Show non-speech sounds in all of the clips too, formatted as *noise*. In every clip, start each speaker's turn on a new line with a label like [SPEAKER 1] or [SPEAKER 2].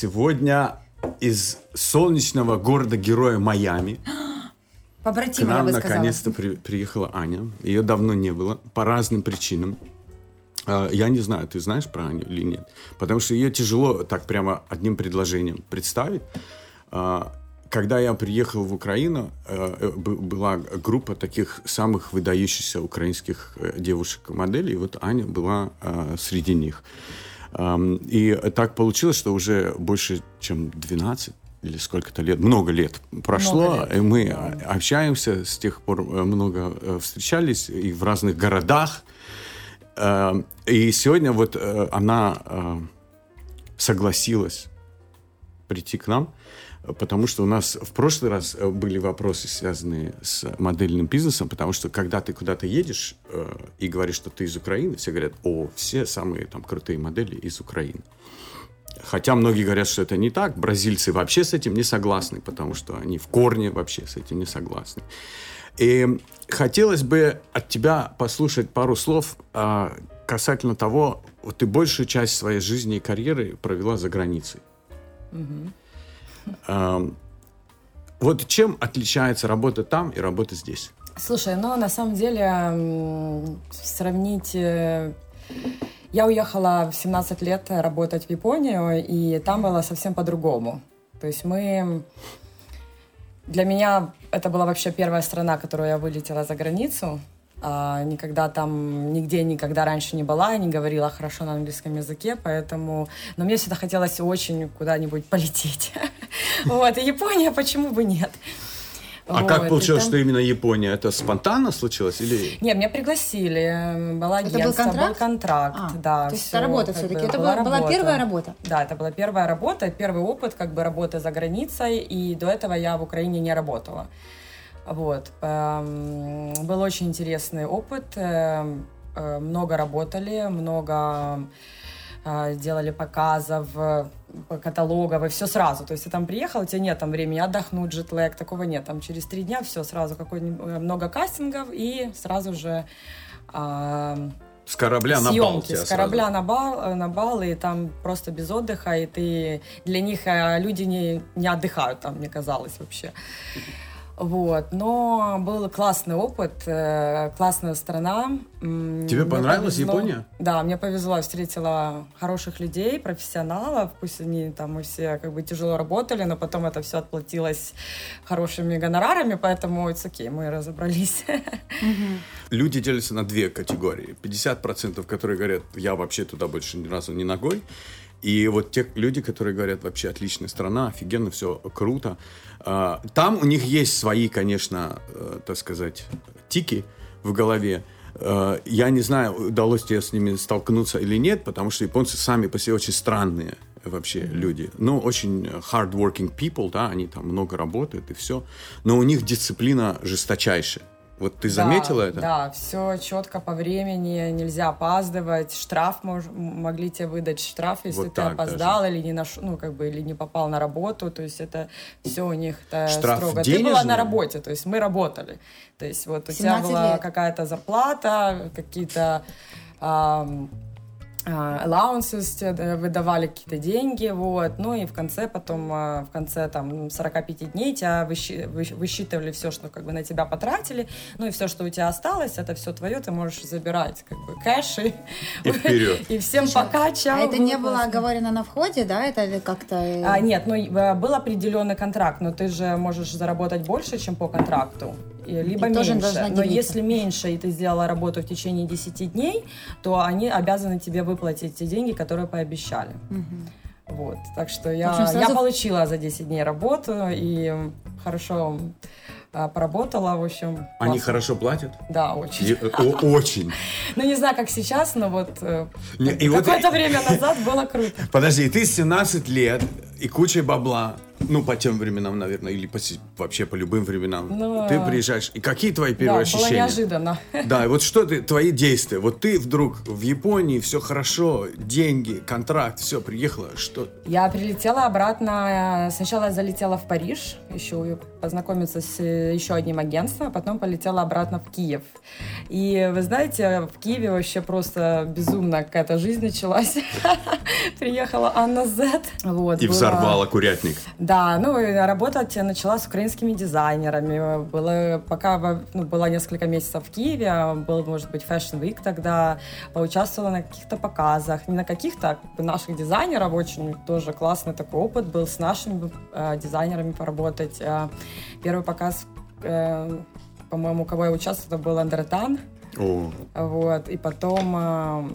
[SPEAKER 1] Сегодня из солнечного города-героя Майами *gasps* к
[SPEAKER 2] я
[SPEAKER 1] нам
[SPEAKER 2] бы сказала.
[SPEAKER 1] наконец-то при- приехала Аня. Ее давно не было по разным причинам. А, Я не знаю, ты знаешь про Аню или нет. Потому что ее тяжело так прямо одним предложением представить. А, Когда я приехал в Украину, э, б- была группа таких самых выдающихся украинских э, девушек-моделей. И вот Аня была э, среди них. И так получилось, что уже больше, чем 12 или сколько-то лет, много лет прошло,
[SPEAKER 2] Много лет,
[SPEAKER 1] и мы
[SPEAKER 2] да.
[SPEAKER 1] общаемся, с тех пор э, много э, встречались и в разных городах. И сегодня вот э, она согласилась прийти к нам, потому что у нас в прошлый раз э, были вопросы, связанные с модельным бизнесом, потому что когда ты куда-то едешь э, и говоришь, что ты из Украины, все говорят, о, все самые там крутые модели из Украины. Хотя многие говорят, что это не так. Бразильцы вообще с этим не согласны, потому что они в корне вообще с этим не согласны. И хотелось бы от тебя послушать пару слов а, касательно того, вот ты большую часть своей жизни и карьеры провела за границей. Ам, вот чем отличается работа там и работа здесь?
[SPEAKER 2] Слушай, ну на самом деле сравнить... э, Я уехала в 17 лет работать в Японию, и там было совсем по-другому. То есть мы... Для меня это была вообще первая страна, которую я вылетела за границу. А, никогда там, нигде никогда раньше не была, не говорила хорошо на английском языке, поэтому... Но мне всегда хотелось очень куда-нибудь полететь. *laughs* Вот, и Япония, почему бы нет?
[SPEAKER 1] А
[SPEAKER 2] Вот,
[SPEAKER 1] как получилось,
[SPEAKER 2] там-
[SPEAKER 1] что именно Япония? Это спонтанно случилось или...
[SPEAKER 2] не, меня пригласили, м, было
[SPEAKER 3] Это был
[SPEAKER 2] агентство,
[SPEAKER 3] контракт?
[SPEAKER 2] был контракт,
[SPEAKER 3] А,
[SPEAKER 2] да.
[SPEAKER 3] то есть это работа все-таки. Это была, была
[SPEAKER 2] работа.
[SPEAKER 3] первая работа.
[SPEAKER 2] Да, это была первая работа, первый опыт как бы работы за границей, и до этого я в Украине не работала. Вот. эм, Был очень интересный опыт, эм, э, много работали, много э, делали показов, э, каталогов, и все сразу. То есть ты там приехал, у тебя нет там времени отдохнуть, джетлэг, такого нет. Там через три дня все сразу, э, много кастингов, и сразу же
[SPEAKER 1] С корабля на бал
[SPEAKER 2] съемки с корабля
[SPEAKER 1] сразу?
[SPEAKER 2] на бал, на бал, и там просто без отдыха, и ты для них люди не, не отдыхают там, мне казалось вообще. Вот, но был классный опыт, э, классная страна.
[SPEAKER 1] Тебе
[SPEAKER 2] мне
[SPEAKER 1] понравилась
[SPEAKER 2] повезло.
[SPEAKER 1] Япония?
[SPEAKER 2] Да, мне повезло, встретила хороших людей, профессионалов, пусть они там мы все как бы тяжело работали, но потом это все отплатилось хорошими гонорарами, поэтому it's okay, мы разобрались.
[SPEAKER 1] Люди делятся на две категории. 50% которые говорят, я вообще туда больше ни разу не ногой. И вот те люди, которые говорят, вообще отличная страна, офигенно, все круто. А, Там у них есть свои, конечно, э, так сказать, тики в голове. Э, Я не знаю, удалось тебе с ними столкнуться или нет, потому что японцы сами по себе очень странные вообще люди. Ну, очень hard-working people, да, они там много работают и все. Но у них дисциплина жесточайшая. Вот ты заметила
[SPEAKER 2] Да,
[SPEAKER 1] это?
[SPEAKER 2] Да, все четко по времени, нельзя опаздывать. Штраф мож- могли тебе выдать штраф, если
[SPEAKER 1] Вот
[SPEAKER 2] ты опоздал или не наш, ну как бы или не попал на работу. То есть это все у них это
[SPEAKER 1] Штраф
[SPEAKER 2] строго. Ты была
[SPEAKER 1] денежный?
[SPEAKER 2] на работе, то есть мы работали. То есть вот у тебя
[SPEAKER 3] 17
[SPEAKER 2] была какая-то зарплата, какие-то а, allowances тебе, да, выдавали какие-то деньги, вот, ну и в конце потом, а, в конце там 45 дней тебя выщи- выщ- высчитывали все, что как бы на тебя потратили, ну и все, что у тебя осталось, это все твое, ты можешь забирать как бы кэш и,
[SPEAKER 1] И *laughs* вперед.
[SPEAKER 2] и всем пока, чао.
[SPEAKER 3] А это не было
[SPEAKER 2] классно.
[SPEAKER 3] оговорено на входе, да? Это как-то... э,
[SPEAKER 2] А, нет, ну э, был определенный контракт, но ты же можешь заработать больше, чем по контракту, либо
[SPEAKER 3] тоже
[SPEAKER 2] меньше. Но
[SPEAKER 3] делиться.
[SPEAKER 2] если меньше, и ты сделала работу в течение 10 дней, то они обязаны тебе выплатить те деньги, которые пообещали.
[SPEAKER 3] Мгм.
[SPEAKER 2] Вот, так что я,
[SPEAKER 3] общем, сразу-
[SPEAKER 2] я получила за 10 дней работу и хорошо а, поработала, в общем.
[SPEAKER 1] Они
[SPEAKER 2] классно.
[SPEAKER 1] хорошо платят?
[SPEAKER 2] Да, очень.
[SPEAKER 1] И- о- Очень.
[SPEAKER 2] Ну, не знаю, как сейчас, но вот э,
[SPEAKER 1] и
[SPEAKER 2] какое-то время назад было круто. *laughs*
[SPEAKER 1] Подожди, ты 17 лет и кучей бабла Ну, по тем временам, наверное, или по, вообще по любым временам.
[SPEAKER 2] Ну,
[SPEAKER 1] ты приезжаешь, и какие твои
[SPEAKER 2] Да,
[SPEAKER 1] первые
[SPEAKER 2] было
[SPEAKER 1] ощущения?
[SPEAKER 2] неожиданно.
[SPEAKER 1] Да, и вот что ты, твои действия? Вот ты вдруг в Японии, все хорошо, деньги, контракт, все, приехала, что?
[SPEAKER 2] Я прилетела обратно. э, Сначала залетела в Париж, еще познакомиться с э, еще одним агентством, а потом полетела обратно в Киев. И вы знаете, в Киеве вообще просто безумно какая-то жизнь началась. *laughs* Приехала Анна Зет. Вот,
[SPEAKER 1] И
[SPEAKER 2] было-
[SPEAKER 1] взорвала курятник.
[SPEAKER 2] Да, ну работать я начала с украинскими дизайнерами. Было, пока ну, было несколько месяцев в Киеве, был, может быть, Fashion Week тогда, поучаствовала на каких-то показах. Не на каких-то, а наших дизайнеров, очень тоже классный такой опыт был с нашими э, дизайнерами поработать. Э, первый показ, э, по-моему, у кого я участвовала, был Андретан.
[SPEAKER 1] О,
[SPEAKER 2] Вот, и потом э,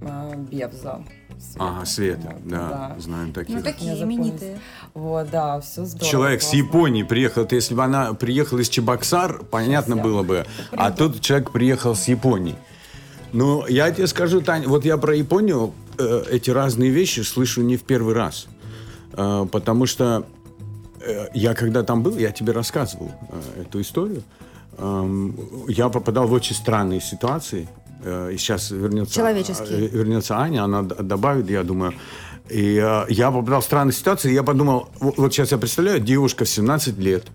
[SPEAKER 2] э, Бевза. Света.
[SPEAKER 1] ага, Света,
[SPEAKER 2] Вот,
[SPEAKER 1] да, знаем таких.
[SPEAKER 3] Ну, такие
[SPEAKER 2] Я запомнила.
[SPEAKER 3] именитые.
[SPEAKER 2] Вот, да, все здорово.
[SPEAKER 1] Человек с
[SPEAKER 2] классно.
[SPEAKER 1] Японии приехал, то если бы она приехала из Чебоксар, понятно
[SPEAKER 2] Сейчас
[SPEAKER 1] было бы. А тут человек приехал с Японии. Ну, я тебе скажу, Таня, вот я про Японию э, эти разные вещи слышу не в первый раз. Э, потому что э, я когда там был, я тебе рассказывал э, эту историю. Эм, я попадал в очень странные ситуации. Э, и сейчас вернется,
[SPEAKER 3] Человеческие.
[SPEAKER 1] э, вернется Аня, она добавит, я думаю. И э, я попадал в странные ситуации, и я подумал, вот сейчас я представляю, девушка в 17 лет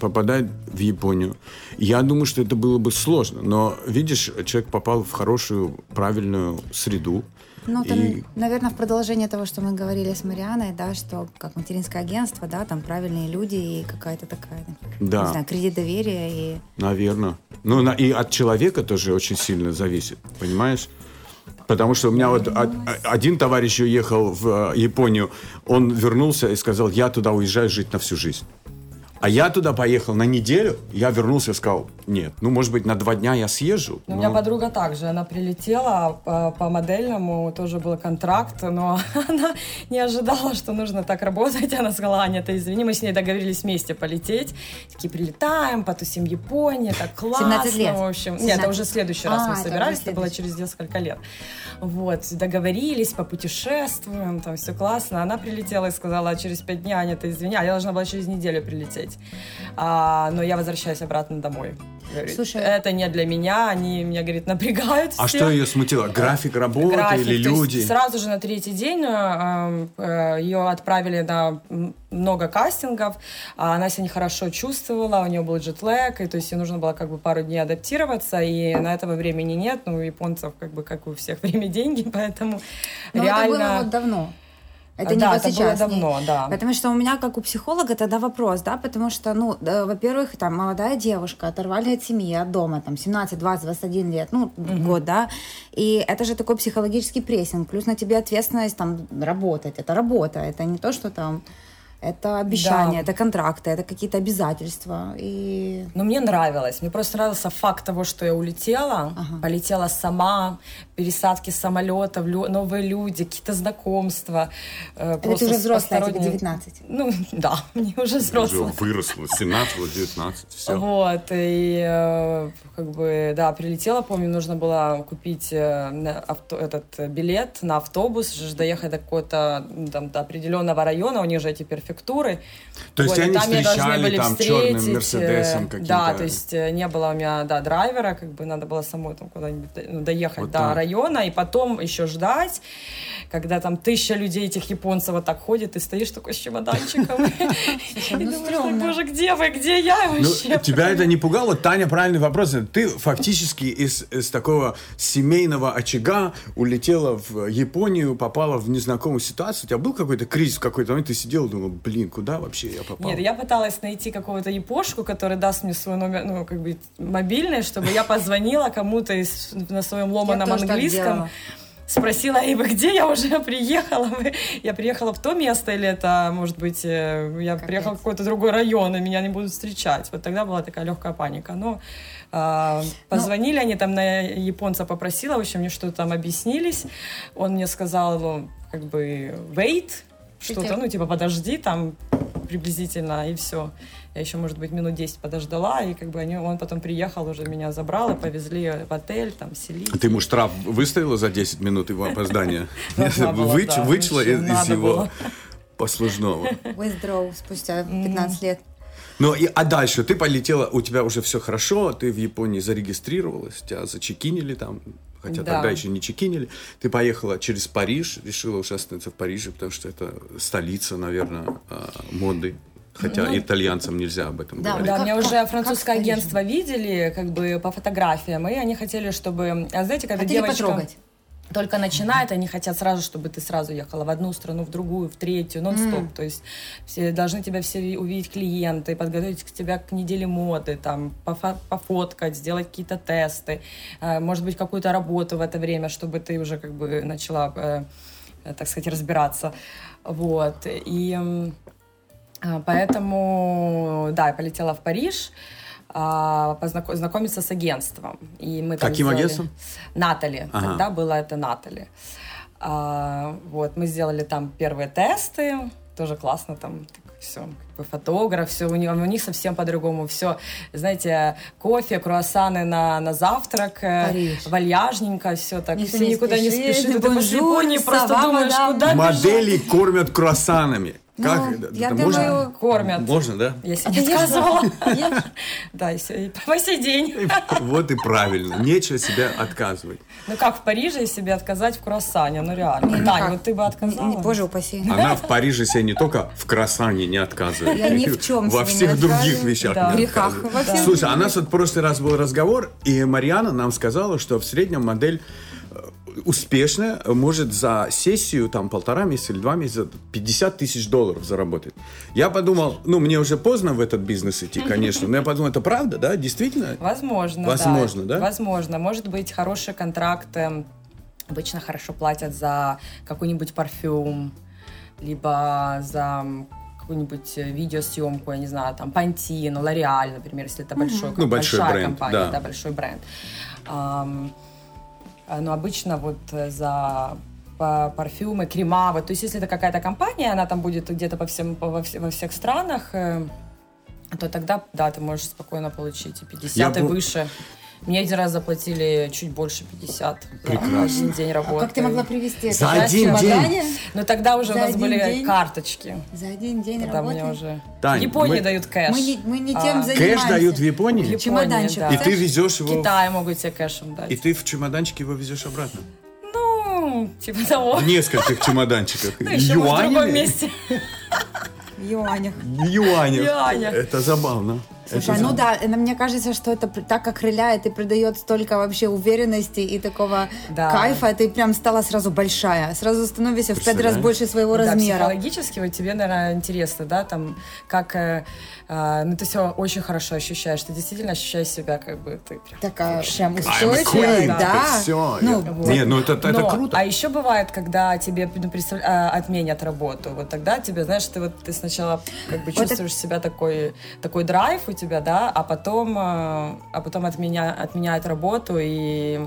[SPEAKER 1] попадает в Японию. Я думаю, что это было бы сложно, но, видишь, человек попал в хорошую, правильную среду.
[SPEAKER 3] Ну, там,
[SPEAKER 1] И-
[SPEAKER 3] наверное, в продолжение того, что мы говорили с Марианой, да, что как материнское агентство, да, там правильные люди и какая-то такая,
[SPEAKER 1] Да.
[SPEAKER 3] не знаю, кредит доверия и...
[SPEAKER 1] Наверное. Ну, на- и от человека тоже очень сильно зависит, понимаешь? Потому что у меня вот один товарищ уехал в э, Японию, он вернулся и сказал, я туда уезжаю жить на всю жизнь. А я туда поехал на неделю, я вернулся и сказал, нет, ну, может быть, на два дня я съезжу.
[SPEAKER 2] Ну, У меня
[SPEAKER 1] но-
[SPEAKER 2] подруга также, она прилетела по, по модельному, тоже был контракт, но *laughs* она не ожидала, что нужно так работать. Она сказала, Аня, ты извини, мы с ней договорились вместе полететь. Такие, прилетаем, потусим в Японии, так *laughs* классно.
[SPEAKER 3] 17 лет.
[SPEAKER 2] В общем, нет,
[SPEAKER 3] 17.
[SPEAKER 2] это уже следующий раз
[SPEAKER 3] А,
[SPEAKER 2] мы
[SPEAKER 3] это
[SPEAKER 2] собирались, это было
[SPEAKER 3] следующий.
[SPEAKER 2] через несколько лет. Вот, договорились, попутешествуем, там все классно. Она прилетела и сказала, через пять дней, Аня, ты извини, а я должна была через неделю прилететь. А, но я возвращаюсь обратно домой. Говорит,
[SPEAKER 3] Слушай.
[SPEAKER 2] это не для меня, они меня, говорит, напрягают
[SPEAKER 1] А
[SPEAKER 2] все.
[SPEAKER 1] что ее смутило? График работы
[SPEAKER 2] График,
[SPEAKER 1] или люди?
[SPEAKER 2] сразу же на третий день э, э, ее отправили на много кастингов, а она себя нехорошо чувствовала, у нее был джетлэг, и то есть ей нужно было как бы пару дней адаптироваться, и на этого времени нет, ну, у японцев как бы как у всех *laughs* время деньги, поэтому
[SPEAKER 3] Но
[SPEAKER 2] реально...
[SPEAKER 3] это было вот давно. Это не
[SPEAKER 2] да,
[SPEAKER 3] вот
[SPEAKER 2] это было
[SPEAKER 3] сейчас. не-
[SPEAKER 2] давно, да.
[SPEAKER 3] Потому что у меня, как у психолога, тогда вопрос, да, потому что, ну, во-первых, там, молодая девушка, оторвали от семьи, от дома, там, 17, 20, 21 лет, ну, год, да, и это же такой психологический прессинг, плюс на тебе ответственность, там, работать, это работа, это не то, что там, это обещания,
[SPEAKER 2] Да.
[SPEAKER 3] это контракты, это какие-то обязательства, и...
[SPEAKER 2] Ну, мне нравилось. Мне просто нравился факт того, что я улетела,
[SPEAKER 3] Ага.
[SPEAKER 2] полетела сама, пересадки самолетов, лю- новые люди, какие-то знакомства. э,
[SPEAKER 3] Это ты уже взрослая, тебе
[SPEAKER 2] посторонними-
[SPEAKER 3] 19.
[SPEAKER 2] Ну, *laughs* да, мне уже
[SPEAKER 1] Уже
[SPEAKER 2] взрослая.
[SPEAKER 1] выросла, 17, 19, все.
[SPEAKER 2] Вот, и э, как бы, да, прилетела, помню, нужно было купить э, авто, этот билет на автобус, доехать до какого-то, там, до определенного района, у них же эти префектуры.
[SPEAKER 1] То есть
[SPEAKER 2] Вот,
[SPEAKER 1] они
[SPEAKER 2] там
[SPEAKER 1] встречали
[SPEAKER 2] были
[SPEAKER 1] там
[SPEAKER 2] встретить,
[SPEAKER 1] черным
[SPEAKER 2] э,
[SPEAKER 1] Мерседесом каким-то?
[SPEAKER 2] Да, то есть э, не было у меня, да, драйвера, как бы надо было самой там куда-нибудь до- ну, доехать
[SPEAKER 1] Вот
[SPEAKER 2] до
[SPEAKER 1] так.
[SPEAKER 2] района, и потом еще ждать, когда там тысяча людей, этих японцев вот так ходит, и стоишь такой с чемоданчиком. *laughs* И
[SPEAKER 3] ну,
[SPEAKER 2] думаешь, боже, где вы, где я
[SPEAKER 1] Ну,
[SPEAKER 2] вообще?
[SPEAKER 1] тебя это не пугало? Таня, правильный вопрос. Ты фактически из, из такого семейного очага улетела в Японию, попала в незнакомую ситуацию. У тебя был какой-то кризис в какой-то момент? Ты сидел и думал, блин, куда вообще я попал?
[SPEAKER 2] Нет, я пыталась найти какого-то япошку, который даст мне свой номер, ну, как бы, мобильный, чтобы я позвонила кому-то из, на своем ломаном английском. Спросила, эй, вы где? Я уже *laughs* приехала. Я приехала в то место, или это, может быть, э, я
[SPEAKER 3] Капец.
[SPEAKER 2] приехала в какой-то другой район, и меня не будут встречать. Вот тогда была такая легкая паника. Но а, позвонили они там на японца попросила, в общем, мне что-то там объяснились. Он мне сказал, ну, как бы, wait, что-то, ну, типа, подожди, там, приблизительно, и все. Я еще, может быть, минут 10 подождала, и как бы они, он потом приехал, уже меня забрал, и повезли в отель, там, селить.
[SPEAKER 1] Ты ему штраф выставила за 10 минут его опоздания? *laughs* Вычла
[SPEAKER 2] вообще
[SPEAKER 1] из его... послужного. *laughs*
[SPEAKER 3] Withdraw спустя 15 лет.
[SPEAKER 1] Ну, и, а дальше ты полетела, у тебя уже все хорошо, ты в Японии зарегистрировалась, тебя зачекинили там, хотя
[SPEAKER 2] Да.
[SPEAKER 1] тогда еще не чекинили. Ты поехала через Париж, решила уже остановиться в Париже, потому что это столица, наверное, а, моды. Хотя
[SPEAKER 2] Ну,
[SPEAKER 1] итальянцам нельзя об этом
[SPEAKER 3] да,
[SPEAKER 1] говорить.
[SPEAKER 2] Да,
[SPEAKER 3] Как-
[SPEAKER 2] меня
[SPEAKER 3] как-
[SPEAKER 2] уже
[SPEAKER 3] как
[SPEAKER 2] французское
[SPEAKER 3] Париже?
[SPEAKER 2] агентство видели, как бы по фотографиям, и они хотели, чтобы, а знаете, когда
[SPEAKER 3] Хотели
[SPEAKER 2] девочка
[SPEAKER 3] потрогать.
[SPEAKER 2] Только начинает, они хотят сразу, чтобы ты сразу ехала в одну страну, в другую, в третью, нон-стоп. То есть все должны тебя все ви- увидеть клиенты, подготовить к тебя к неделе моды, там пофа- пофоткать, сделать какие-то тесты, э, может быть какую-то работу в это время, чтобы ты уже как бы начала, э, э, так сказать, разбираться. Вот и а, Поэтому, да, я полетела в Париж а, познако- знакомиться с агентством. И мы там
[SPEAKER 1] Каким
[SPEAKER 2] сделали-
[SPEAKER 1] агентством?
[SPEAKER 2] Натали.
[SPEAKER 1] Ага.
[SPEAKER 2] Тогда было это Натали. А, вот, мы сделали там первые тесты. Тоже классно там все, как бы фотограф, все у них, у них совсем по-другому. Все, знаете, кофе, круассаны на, на завтрак, э,
[SPEAKER 3] Париж.
[SPEAKER 2] вальяжненько, все так,
[SPEAKER 3] Никто
[SPEAKER 2] все
[SPEAKER 3] не
[SPEAKER 2] никуда не
[SPEAKER 3] спешит,
[SPEAKER 2] спешит. Ты Японии просто думаешь, куда бежать.
[SPEAKER 1] Модели кормят круассанами.
[SPEAKER 3] Ну,
[SPEAKER 1] Как?
[SPEAKER 3] я
[SPEAKER 1] Это
[SPEAKER 3] думаю,
[SPEAKER 1] можно?
[SPEAKER 2] Кормят.
[SPEAKER 1] Можно, да?
[SPEAKER 2] Я
[SPEAKER 3] А
[SPEAKER 2] себе
[SPEAKER 3] ты
[SPEAKER 2] не.
[SPEAKER 3] Ешь? *laughs*
[SPEAKER 2] Да, и, *laughs* по сей день.
[SPEAKER 1] Вот и правильно. Нечего себя отказывать.
[SPEAKER 2] Ну как в Париже себе отказать в круассане? Ну реально.
[SPEAKER 3] ну
[SPEAKER 2] Таня, вот ты бы отказала?
[SPEAKER 3] Боже упаси.
[SPEAKER 1] Она в Париже себе не только в круассане не отказывает.
[SPEAKER 3] Я ни в чем
[SPEAKER 1] Во всех других
[SPEAKER 3] отказываю.
[SPEAKER 1] вещах
[SPEAKER 2] Да.
[SPEAKER 1] не
[SPEAKER 3] Грехах.
[SPEAKER 1] Слушай, а у нас вот в прошлый раз был разговор, и Марьяна нам сказала, что в среднем модель успешная может за сессию, там, полтора месяца или два месяца 50 тысяч долларов заработать. Я подумал, ну, мне уже поздно в этот бизнес идти, конечно, но я подумал, это правда, да, действительно?
[SPEAKER 2] Возможно,
[SPEAKER 1] Возможно, да?
[SPEAKER 2] Возможно. Может быть, хороший контракт. эм, Обычно хорошо платят за какой-нибудь парфюм, либо за какую-нибудь э, видеосъемку, я не знаю, там, Pantene, L'Oreal, например, если это большой,
[SPEAKER 1] Ну, большой
[SPEAKER 2] большая
[SPEAKER 1] бренд,
[SPEAKER 2] компания,
[SPEAKER 1] да.
[SPEAKER 2] да, большой бренд. А, но обычно вот э, за па- парфюмы, крема, вот, то есть если это какая-то компания, она там будет где-то по всем, по- во, во всех странах, э, то тогда, да, ты можешь спокойно получить и 50,
[SPEAKER 1] Я
[SPEAKER 2] и
[SPEAKER 1] был-
[SPEAKER 2] выше. Мне один раз заплатили чуть больше 50 за
[SPEAKER 1] Прекрасно.
[SPEAKER 2] один день
[SPEAKER 3] А
[SPEAKER 2] работы.
[SPEAKER 3] как ты могла привезти это?
[SPEAKER 1] За
[SPEAKER 3] в
[SPEAKER 1] один
[SPEAKER 3] чемодане?
[SPEAKER 2] Но тогда уже
[SPEAKER 3] За
[SPEAKER 2] у нас были
[SPEAKER 3] день?
[SPEAKER 2] карточки.
[SPEAKER 3] За один день
[SPEAKER 2] Тогда
[SPEAKER 3] работы?
[SPEAKER 2] мне уже...
[SPEAKER 1] Тань,
[SPEAKER 2] в Японии
[SPEAKER 1] мы-
[SPEAKER 2] дают кэш.
[SPEAKER 3] Мы не, мы не тем
[SPEAKER 2] А,
[SPEAKER 3] занимаемся.
[SPEAKER 1] Кэш дают в
[SPEAKER 2] В
[SPEAKER 1] Японии,
[SPEAKER 2] Японии,
[SPEAKER 3] Чемоданчик.
[SPEAKER 2] да.
[SPEAKER 1] и ты везешь
[SPEAKER 2] В
[SPEAKER 1] его,
[SPEAKER 2] Китае могут тебе кэшем дать.
[SPEAKER 1] и ты в чемоданчике его везешь обратно.
[SPEAKER 2] Ну, типа того.
[SPEAKER 1] В нескольких чемоданчиках.
[SPEAKER 2] Ну, еще в другом
[SPEAKER 1] Юанями?
[SPEAKER 2] месте.
[SPEAKER 3] В юанях.
[SPEAKER 1] Юанях.
[SPEAKER 2] Юанях.
[SPEAKER 1] Это забавно.
[SPEAKER 3] Слушай,
[SPEAKER 1] Это
[SPEAKER 3] ну да, э, мне кажется, что это так окрыляет и придает столько вообще уверенности и такого
[SPEAKER 2] Да.
[SPEAKER 3] кайфа. Ты прям стала сразу большая, сразу становишься в пять раз больше своего
[SPEAKER 2] Да,
[SPEAKER 3] размера.
[SPEAKER 2] психологически вот тебе, наверное, интересно, да, там, как, э, э, ну, ты все очень хорошо ощущаешь, ты действительно ощущаешь себя, как бы, ты прям...
[SPEAKER 3] Такая прям
[SPEAKER 1] a
[SPEAKER 3] устойчивая,
[SPEAKER 1] queen,
[SPEAKER 3] да.
[SPEAKER 1] все.
[SPEAKER 3] Ну,
[SPEAKER 1] Не, ну это, это
[SPEAKER 2] Но,
[SPEAKER 1] круто.
[SPEAKER 2] А еще бывает, когда тебе ну, представ- а, отменят работу. Вот тогда тебе, знаешь, ты вот ты сначала как бы
[SPEAKER 3] Вот
[SPEAKER 2] чувствуешь себя такой, такой драйв у тебя, да, а потом, э, а потом отменя, отменяют работу и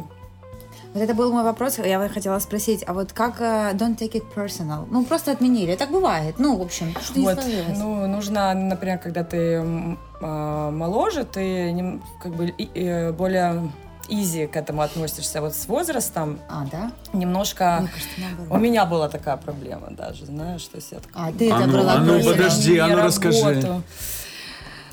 [SPEAKER 3] Вот это был мой вопрос. Я хотела спросить, а вот как э, don't take it personal? Ну, просто отменили. Так бывает. Ну, в общем, что не
[SPEAKER 2] вот,
[SPEAKER 3] сложилось.
[SPEAKER 2] ну, нужно, например, когда ты э, моложе, ты как бы э, более изи к этому относишься. Вот с возрастом
[SPEAKER 3] А, да?
[SPEAKER 2] немножко...
[SPEAKER 3] Мне кажется, наоборот.
[SPEAKER 2] У меня была такая проблема даже, знаешь, то есть я такая,
[SPEAKER 3] А, ты
[SPEAKER 1] А
[SPEAKER 3] это
[SPEAKER 1] ну,
[SPEAKER 3] брала
[SPEAKER 1] а ну,
[SPEAKER 3] personal.
[SPEAKER 1] подожди, а ну,
[SPEAKER 2] не
[SPEAKER 1] расскажи.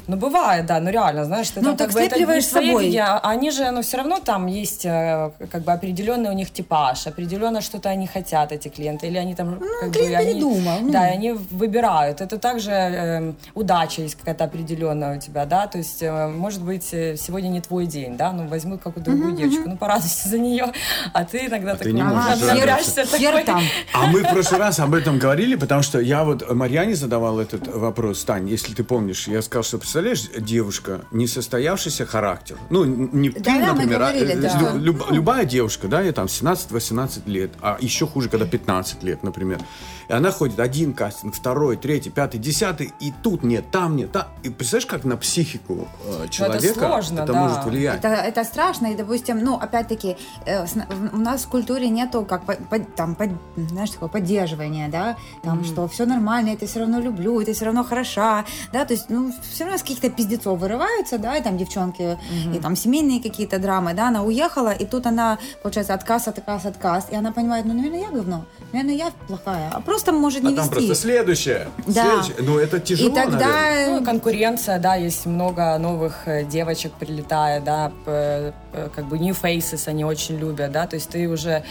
[SPEAKER 2] Ну, бывает, да, ну реально, знаешь, ты
[SPEAKER 3] Ну,
[SPEAKER 2] там
[SPEAKER 3] так
[SPEAKER 2] как бы это не
[SPEAKER 3] собой.
[SPEAKER 2] видео, а они же, ну, все равно там есть э, как бы определенный у них типаж, определенно что-то они хотят, эти клиенты, или они там как бы...
[SPEAKER 3] клиент
[SPEAKER 2] они-
[SPEAKER 3] передумал, ну.
[SPEAKER 2] Да, и они выбирают. Это также э, удача есть какая-то определенная у тебя, да, то есть, э, может быть, э, сегодня не твой день, да, ну, возьмут какую-то другую девочку, ну, порадуйся за нее, а ты иногда
[SPEAKER 1] ты
[SPEAKER 2] такой
[SPEAKER 1] не можешь
[SPEAKER 2] такой,
[SPEAKER 3] там.
[SPEAKER 1] А мы в прошлый раз об этом говорили, потому что я вот Марьяне задавал этот вопрос, Тань, если ты помнишь, я сказал, что представляешь, девушка, несостоявшийся характер, ну, не ты,
[SPEAKER 3] мы
[SPEAKER 1] например, а,
[SPEAKER 3] говорили,
[SPEAKER 1] э,
[SPEAKER 3] да.
[SPEAKER 1] лю- люб- любая девушка, да, ей там 17-18 лет, а еще хуже, когда 15 лет, например, и она ходит один кастинг, второй, третий, пятый, десятый, и тут нет, там нет, там. И представляешь, как на психику э, человека
[SPEAKER 2] сложно,
[SPEAKER 1] это
[SPEAKER 2] да.
[SPEAKER 1] может влиять?
[SPEAKER 3] Это, это страшно, и, допустим, ну, опять-таки, э, у нас в культуре нету, как, по- по- там, под- знаешь, такого поддерживания, да, там, что все нормально, я тебя все равно люблю, ты все равно хороша, да, то есть, ну, все равно с каких-то пиздецов вырываются, да, и там девчонки, mm-hmm. и там семейные какие-то драмы, да, она уехала, и тут она, получается, отказ, отказ, отказ, и она понимает, ну, наверное, я говно, наверное, я плохая, а просто может не
[SPEAKER 1] а
[SPEAKER 3] вести.
[SPEAKER 1] там просто следующее.
[SPEAKER 3] Да.
[SPEAKER 1] следующее. Ну, это тяжело,
[SPEAKER 3] И тогда...
[SPEAKER 1] наверное.
[SPEAKER 2] Ну, конкуренция, да, есть много новых э, девочек прилетает, да, п- как бы new faces они очень любят, да, то есть ты уже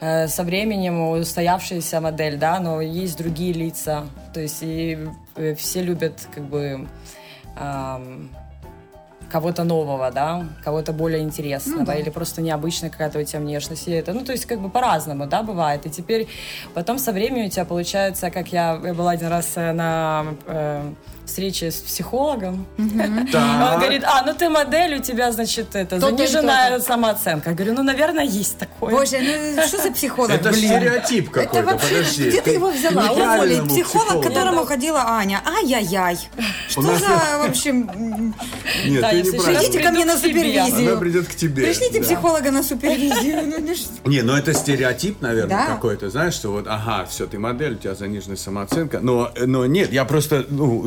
[SPEAKER 2] э, со временем устоявшаяся модель, да, но есть другие лица, то есть и э, все любят как бы кого-то нового, да, кого-то более интересного,
[SPEAKER 3] Ну да.
[SPEAKER 2] или просто необычная какая-то у тебя внешность. Это, ну, то есть как бы по-разному, да, бывает. И теперь потом со временем у тебя получается, как я, я была один раз э, на э, встрече с психологом, *laughs* он говорит, а, ну ты модель, у тебя, значит, это, заниженная самооценка. Я говорю, ну, наверное, есть такое.
[SPEAKER 3] Боже, ну что за психолог,
[SPEAKER 1] Это стереотип какой-то, подожди.
[SPEAKER 3] где ты его взяла? Уволить психолог, к которому ходила Аня. Ай-яй-яй. Что за, в общем...
[SPEAKER 1] Нет, ты неправильно.
[SPEAKER 3] Придите ко мне на супервизию.
[SPEAKER 1] Она придет к тебе.
[SPEAKER 3] Пришлите психолога на супервизию. Ну?
[SPEAKER 1] Не, ну это стереотип, наверное, какой-то, знаешь, что вот, ага, все, ты модель, у тебя заниженная самооценка. Но, но нет, я просто, ну,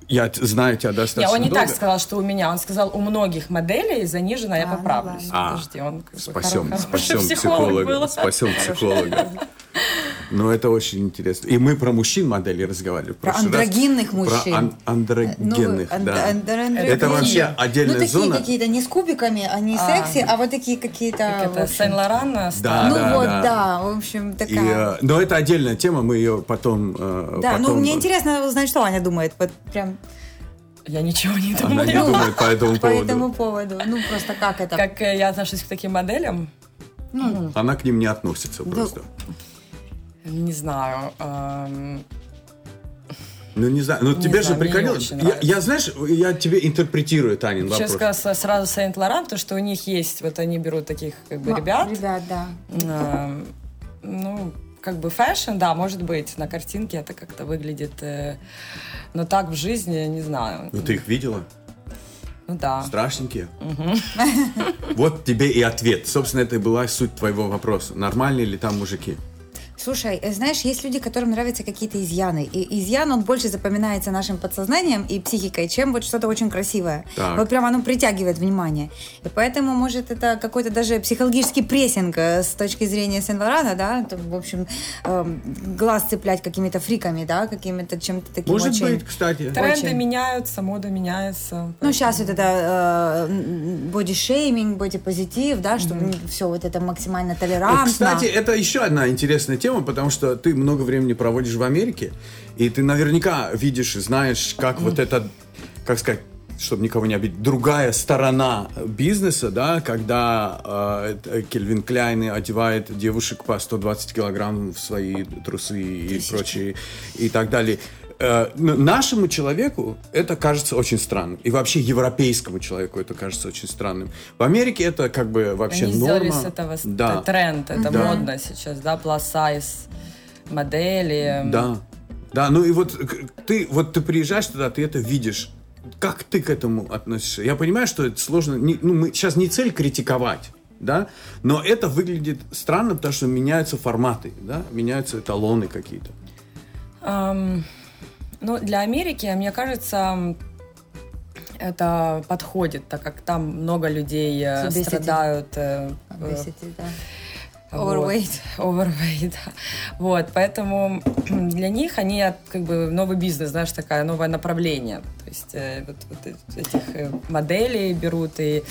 [SPEAKER 1] я знаю тебя
[SPEAKER 2] Не,
[SPEAKER 1] достаточно
[SPEAKER 2] он не
[SPEAKER 1] долго.
[SPEAKER 2] так сказал, что у меня. Он сказал, у многих моделей занижена, я
[SPEAKER 3] А, ну
[SPEAKER 2] поправлюсь.
[SPEAKER 1] А,
[SPEAKER 2] Подожди, он
[SPEAKER 1] Спасем,
[SPEAKER 2] хоро-
[SPEAKER 1] спасем психолога. Спасем психолога. Ну, это очень интересно. И мы про мужчин моделей разговаривали.
[SPEAKER 3] Про
[SPEAKER 1] раз.
[SPEAKER 3] андрогинных
[SPEAKER 1] Про
[SPEAKER 3] мужчин.
[SPEAKER 1] ан- андрогенных,
[SPEAKER 3] Ну, анд-
[SPEAKER 1] да.
[SPEAKER 3] анд- андрогенные.
[SPEAKER 1] Это вообще отдельная
[SPEAKER 3] Ну, такие
[SPEAKER 1] зона.
[SPEAKER 3] какие-то, не с кубиками, а не секси, а вот такие какие-то...
[SPEAKER 2] Как это. Сен-Лоран
[SPEAKER 1] Да,
[SPEAKER 3] Ну
[SPEAKER 1] да,
[SPEAKER 3] вот,
[SPEAKER 1] да.
[SPEAKER 3] да, в общем,
[SPEAKER 1] И,
[SPEAKER 3] такая...
[SPEAKER 1] э, но это отдельная тема, мы ее потом... э,
[SPEAKER 3] Да, ну
[SPEAKER 1] потом-
[SPEAKER 3] мне интересно узнать, что Аня думает. Вот прям
[SPEAKER 2] Я ничего не
[SPEAKER 1] Она
[SPEAKER 2] думаю.
[SPEAKER 1] не думает по этому
[SPEAKER 3] по
[SPEAKER 1] поводу.
[SPEAKER 3] этому поводу. Ну, просто как это?
[SPEAKER 2] Как э, я отношусь к таким моделям?
[SPEAKER 1] Она к ним не относится
[SPEAKER 3] Ну,
[SPEAKER 1] просто.
[SPEAKER 2] Не знаю. эм,
[SPEAKER 1] Ну, не знаю. Ну,
[SPEAKER 2] Не
[SPEAKER 1] тебе же
[SPEAKER 2] знаю,
[SPEAKER 1] приходилось...
[SPEAKER 2] очень
[SPEAKER 1] Я, я, знаешь, я тебе интерпретирую Танин
[SPEAKER 2] Сейчас
[SPEAKER 1] вопрос.
[SPEAKER 2] сказала сразу Saint Laurent, то, что у них есть, вот они берут таких как бы ребят.
[SPEAKER 3] Ребят, да.
[SPEAKER 2] эм, Ну, как бы fashion, да, может быть, на картинке это как-то выглядит, э, но так в жизни, не знаю.
[SPEAKER 1] Ну, ты их видела?
[SPEAKER 2] Ну да.
[SPEAKER 1] Страшненькие. Вот тебе и ответ. Собственно, это и была суть твоего вопроса. Нормальные ли там мужики?
[SPEAKER 3] Слушай, э, знаешь, есть люди, которым нравятся какие-то изъяны. И изъян, он больше запоминается нашим подсознанием и психикой, чем вот что-то очень красивое.
[SPEAKER 1] Так.
[SPEAKER 3] Вот прям оно притягивает внимание. И поэтому, может, это какой-то даже психологический прессинг э, с точки зрения Сен-Лорана, да? То, в общем, эм, глаз цеплять какими-то фриками, да? Какими-то чем-то таким
[SPEAKER 1] Может
[SPEAKER 3] очень...
[SPEAKER 1] быть, кстати.
[SPEAKER 2] Тренды
[SPEAKER 3] Очень.
[SPEAKER 2] меняются, мода меняется.
[SPEAKER 3] Ну, сейчас вот это э, бодишейминг, бодипозитив, да, что все вот это максимально толерантно.
[SPEAKER 1] Кстати, это еще одна интересная тема, потому что ты много времени проводишь в Америке, и ты наверняка видишь, знаешь, как вот это, как сказать, чтобы никого не обидеть, другая сторона бизнеса, да, когда э, Кельвин Кляйн одевает девушек по 120 килограмм в свои трусы и прочее, и так далее. Э, нашему человеку это кажется очень странным. И вообще европейскому человеку это кажется очень странным. В Америке это как бы вообще
[SPEAKER 2] Они
[SPEAKER 1] норма.
[SPEAKER 2] сделали с этого
[SPEAKER 1] Да.
[SPEAKER 2] тренд, это
[SPEAKER 1] Да.
[SPEAKER 2] модно сейчас, да, plus size модели.
[SPEAKER 1] Да, да, ну и вот ты, вот ты приезжаешь туда, ты это видишь. Как ты к этому относишься? Я понимаю, что это сложно. Не- ну, мы сейчас не цель критиковать, да, но это выглядит странно, потому что меняются форматы, да, меняются эталоны какие-то.
[SPEAKER 2] Ам, ну, для Америки, мне кажется, это подходит, так как там много людей э,
[SPEAKER 3] Obesity.
[SPEAKER 2] страдают э, э,
[SPEAKER 3] Obesity, да.
[SPEAKER 2] Вот.
[SPEAKER 3] Overweight. *laughs*
[SPEAKER 2] Overweight, да. Вот, поэтому *clears throat* для них они как бы новый бизнес, знаешь, такое новое направление. То есть э, вот, вот эт- этих э, моделей берут, и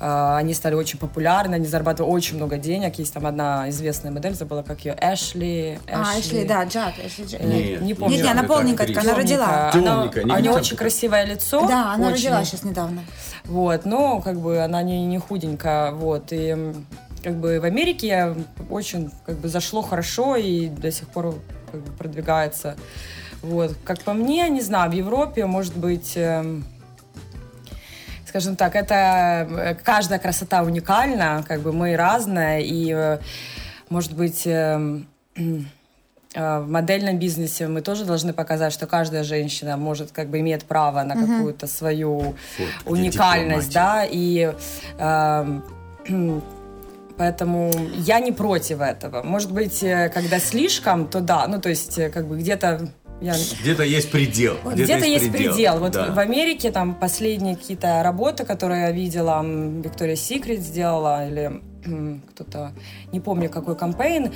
[SPEAKER 2] э, они стали очень популярны, они зарабатывают очень много денег. Есть там одна известная модель, забыла, как ее, Эшли.
[SPEAKER 3] А, Эшли, да, Джад. Эшли Джад.
[SPEAKER 2] Э,
[SPEAKER 1] Нет,
[SPEAKER 2] не помню.
[SPEAKER 3] Нет, не, она полненькая, она родила.
[SPEAKER 1] Темненькая,
[SPEAKER 2] Она,
[SPEAKER 1] не
[SPEAKER 2] у нее очень красивое лицо.
[SPEAKER 3] Да, она
[SPEAKER 2] очень.
[SPEAKER 3] родила сейчас недавно.
[SPEAKER 2] Вот, но как бы она не, не худенькая, вот, и как бы в Америке очень как бы зашло хорошо и до сих пор как бы продвигается. Вот, как по мне, не знаю, в Европе, может быть, эм, скажем так, это э, каждая красота уникальна, как бы мы разные, и, э, может быть, эм, *clears throat* э, в модельном бизнесе мы тоже должны показать, что каждая женщина может, как бы, имеет право на какую-то свою
[SPEAKER 1] Вот,
[SPEAKER 2] уникальность, да, и эм, *clears throat* поэтому я не против этого. Может быть, э, когда слишком, то да, ну, то есть, э, как бы где-то Я...
[SPEAKER 1] Где-то есть предел.
[SPEAKER 2] Где-то, где есть предел. предел. Вот да. в Америке там последние какие-то работы, которые я видела, Виктория Секрет сделала, или кто-то, не помню, какой кампейн,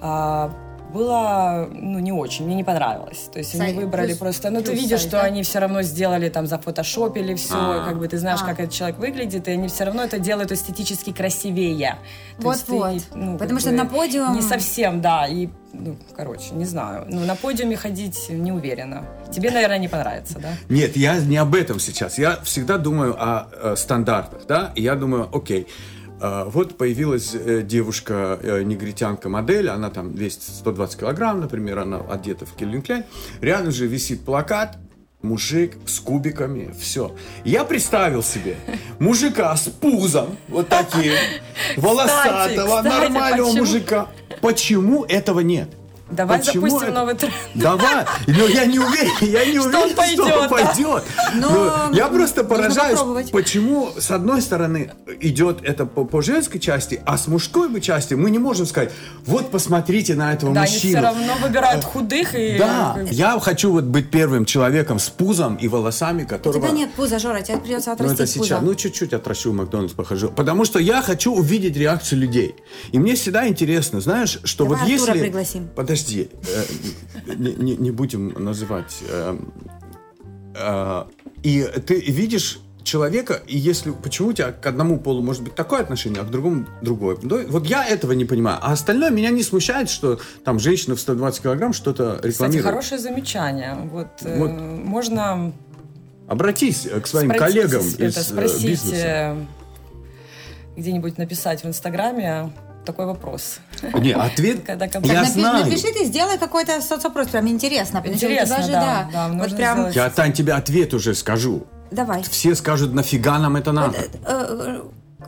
[SPEAKER 2] а, было, ну, не очень, мне не понравилось. То есть они выбрали плюс, просто, ну, ты видишь, сайт, что да? они все равно сделали там, зафотошопили все, А-а-а. как бы ты знаешь, А-а-а. как этот человек выглядит, и они все равно это делают эстетически красивее.
[SPEAKER 3] Вот-вот. Ну, Потому что на подиум...
[SPEAKER 2] Не совсем, да, и ну, короче, не знаю. Ну, на подиуме ходить не уверена. Тебе, наверное, не понравится, да?
[SPEAKER 1] Нет, я не об этом сейчас. Я всегда думаю о, о стандартах, да, и я думаю, окей, а, вот появилась э, девушка, э, негритянка модель, она там весит 120 килограмм, например, она одета в Кельвин Кляйн. Рядом же висит плакат, мужик с кубиками, все. Я представил себе мужика с пузом, вот таким, *laughs* волосатого, нормального мужика. Почему этого нет?
[SPEAKER 2] Давай Почему запустим это? новый тренд.
[SPEAKER 1] Давай. Но я не уверен, я не *laughs* уверен, что он пойдет. Что он пойдет. Но, Но я просто поражаюсь, почему с одной стороны идет это по, по женской части, а с мужской бы части мы не можем сказать, вот посмотрите на этого
[SPEAKER 2] да,
[SPEAKER 1] мужчину.
[SPEAKER 2] Да, они все равно выбирают худых и...
[SPEAKER 1] Да, я хочу вот быть первым человеком с пузом и волосами, которого...
[SPEAKER 3] У тебя нет пуза, Жора, тебе придется отрастить Ну это сейчас,
[SPEAKER 1] пузо. ну чуть-чуть отращу в Макдональдс похожу. Потому что я хочу увидеть реакцию людей. И мне всегда интересно, знаешь, что
[SPEAKER 3] Давай
[SPEAKER 1] вот
[SPEAKER 3] Артура
[SPEAKER 1] если...
[SPEAKER 3] пригласим.
[SPEAKER 1] Подожди, подожди, э, не, не, будем называть. Э, э, и ты видишь человека, и если почему у тебя к одному полу может быть такое отношение, а к другому другое. Вот я этого не понимаю. А остальное меня не смущает, что там женщина в 120 килограмм что-то рекламирует. Кстати,
[SPEAKER 2] хорошее замечание. Вот, вот. Э, можно...
[SPEAKER 1] Обратись к своим коллегам это, из
[SPEAKER 2] спросить,
[SPEAKER 1] бизнеса.
[SPEAKER 2] где-нибудь написать в Инстаграме, такой вопрос.
[SPEAKER 1] Не, ответ *laughs*
[SPEAKER 3] Когда я напи- знаю. Напиши ты, сделай какой-то соцопрос, прям интересно.
[SPEAKER 2] Интересно, даже, да. да,
[SPEAKER 1] да вот прям... Я, Тань, тебе ответ уже скажу.
[SPEAKER 3] Давай.
[SPEAKER 1] Все скажут, нафига нам это надо? Э,
[SPEAKER 3] э,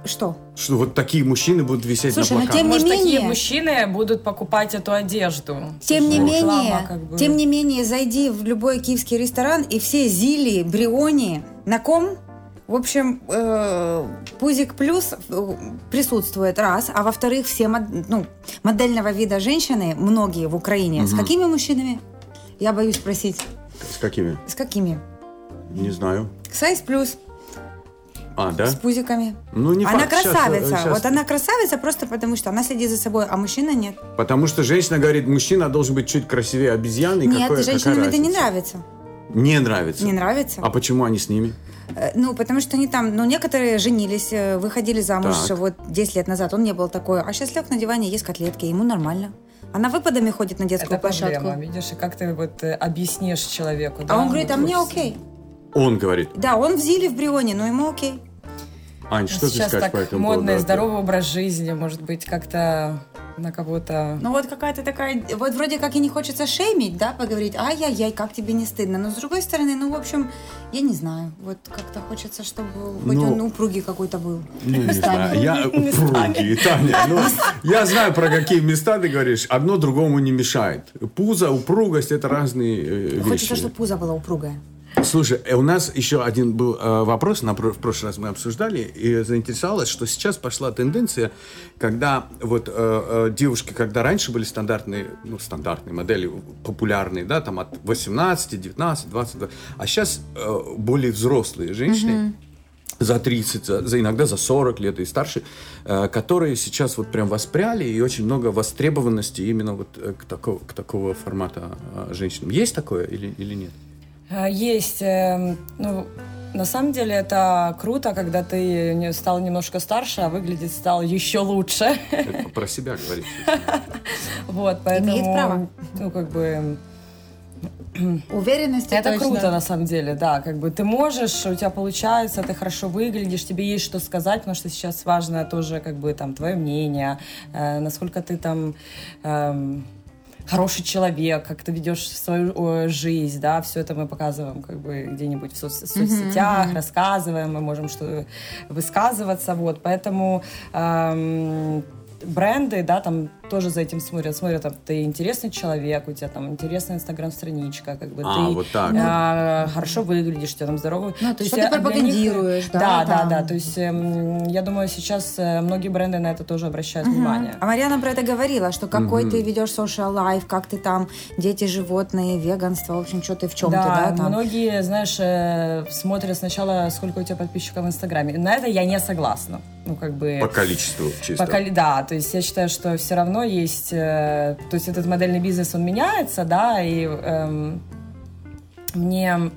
[SPEAKER 3] что?
[SPEAKER 1] Что вот такие мужчины будут висеть
[SPEAKER 3] Слушай,
[SPEAKER 1] на
[SPEAKER 3] плакатах. но тем
[SPEAKER 2] не
[SPEAKER 3] Может,
[SPEAKER 2] менее... такие мужчины будут покупать эту одежду.
[SPEAKER 3] Тем не менее, реклама, как бы... тем не менее, зайди в любой киевский ресторан, и все зили, бриони, на ком в общем, э, пузик плюс э, присутствует раз, а во-вторых, все мод, ну, модельного вида женщины, многие в Украине, угу. с какими мужчинами? Я боюсь спросить.
[SPEAKER 1] С какими?
[SPEAKER 3] С какими?
[SPEAKER 1] Не знаю.
[SPEAKER 3] Сайз плюс.
[SPEAKER 1] А, да?
[SPEAKER 3] С пузиками.
[SPEAKER 1] Ну, не
[SPEAKER 3] Она
[SPEAKER 1] факт.
[SPEAKER 3] красавица.
[SPEAKER 1] Сейчас, сейчас...
[SPEAKER 3] Вот она красавица просто потому, что она следит за собой, а мужчина нет.
[SPEAKER 1] Потому что женщина говорит, мужчина должен быть чуть красивее обезьяны.
[SPEAKER 3] Нет,
[SPEAKER 1] какое,
[SPEAKER 3] женщинам это не нравится.
[SPEAKER 1] Не нравится?
[SPEAKER 3] Не нравится.
[SPEAKER 1] А почему они с ними?
[SPEAKER 3] Э, ну, потому что они там, ну, некоторые женились, э, выходили замуж так. вот 10 лет назад, он не был такой. А сейчас лег на диване, есть котлетки, ему нормально. Она выпадами ходит на детскую
[SPEAKER 2] Это
[SPEAKER 3] площадку.
[SPEAKER 2] проблема, видишь, и как ты вот э, объяснишь человеку.
[SPEAKER 3] А он говорит, а мне окей.
[SPEAKER 1] Он говорит?
[SPEAKER 3] Да, он в Зиле, в Брионе, но ему окей.
[SPEAKER 1] Ань, что Сейчас ты скажешь
[SPEAKER 2] так
[SPEAKER 1] по этому
[SPEAKER 2] модный,
[SPEAKER 1] поводу?
[SPEAKER 2] здоровый образ жизни, может быть, как-то на кого-то...
[SPEAKER 3] Ну вот какая-то такая... Вот вроде как и не хочется шеймить, да, поговорить, ай-яй-яй, как тебе не стыдно. Но с другой стороны, ну, в общем, я не знаю. Вот как-то хочется, чтобы хоть ну, он упругий какой-то был.
[SPEAKER 1] Ну, не знаю. Я *laughs* упругий, Таня. Ну, *laughs* я знаю, про какие места ты говоришь. Одно другому не мешает. Пузо, упругость – это разные э, вещи.
[SPEAKER 3] Хочется, чтобы пузо было упругое.
[SPEAKER 1] Слушай, э, у нас еще один был э, вопрос, на, в прошлый раз мы обсуждали, и заинтересовалась, что сейчас пошла тенденция, когда вот э, девушки, когда раньше были стандартные, ну, стандартные модели, популярные, да, там от 18, 19, 20, а сейчас более взрослые женщины, mm-hmm за 30, за, за иногда за 40 лет и старше, э, которые сейчас вот прям воспряли и очень много востребованности именно вот к, такого, к такого формата э, женщинам. Есть такое или, или нет?
[SPEAKER 2] Э, есть. Эм, ну, на самом деле это круто, когда ты стал немножко старше, а выглядеть стал еще лучше.
[SPEAKER 1] Это про себя говорить. *laughs*
[SPEAKER 2] Вот, поэтому...
[SPEAKER 3] Имеет право.
[SPEAKER 2] Ну, как бы...
[SPEAKER 3] Уверенность.
[SPEAKER 2] Это
[SPEAKER 3] точно.
[SPEAKER 2] круто, на самом деле, да. Как бы ты можешь, у тебя получается, ты хорошо выглядишь, тебе есть что сказать, потому что сейчас важно тоже, как бы, там, твое мнение, э, насколько ты там... Э, хороший человек, как ты ведешь свою о, жизнь, да, все это мы показываем как бы где-нибудь в, соц- в соцсетях, mm-hmm. рассказываем, мы можем что высказываться, вот, поэтому эм, бренды, да, там тоже за этим смотрят. Смотрят, там, ты интересный человек, у тебя там интересная инстаграм-страничка, как бы
[SPEAKER 1] А,
[SPEAKER 2] ты
[SPEAKER 1] вот так.
[SPEAKER 2] а, хорошо выглядишь, у тебя там здоровый.
[SPEAKER 3] Ну, то есть что ты
[SPEAKER 2] для них-
[SPEAKER 3] пропагандируешь, да,
[SPEAKER 2] Да, да,
[SPEAKER 3] там.
[SPEAKER 2] да. То есть эм, я думаю, сейчас э, многие бренды на это тоже обращают внимание.
[SPEAKER 3] А Марьяна про это говорила, что какой ты ведешь social life, как ты там, дети, животные, веганство, в общем, что ты в чем ты,
[SPEAKER 2] Да,
[SPEAKER 3] да, там.
[SPEAKER 2] многие, знаешь, э, смотрят сначала, сколько у тебя подписчиков в Инстаграме. На это я не согласна. Ну, как бы...
[SPEAKER 1] По количеству чисто.
[SPEAKER 2] По да, то есть я считаю, что все равно есть, э, то есть этот модельный бизнес, он меняется, да, и эм, мне,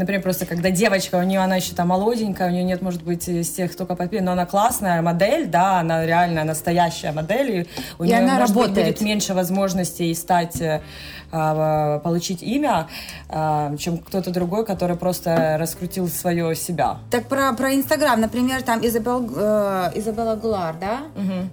[SPEAKER 2] например, просто когда девочка, у нее она еще там молоденькая, у нее нет, может быть, из тех только попи, но она классная модель, да, она реально настоящая модель, и у
[SPEAKER 3] И
[SPEAKER 2] нее,
[SPEAKER 3] она
[SPEAKER 2] может быть,
[SPEAKER 3] работает.
[SPEAKER 2] будет меньше возможностей стать, э, а, получить имя, а, чем кто-то другой, который просто раскрутил свое себя.
[SPEAKER 3] Так про, про Инстаграм, например, там Изабел, э, Изабелла Гулар, да?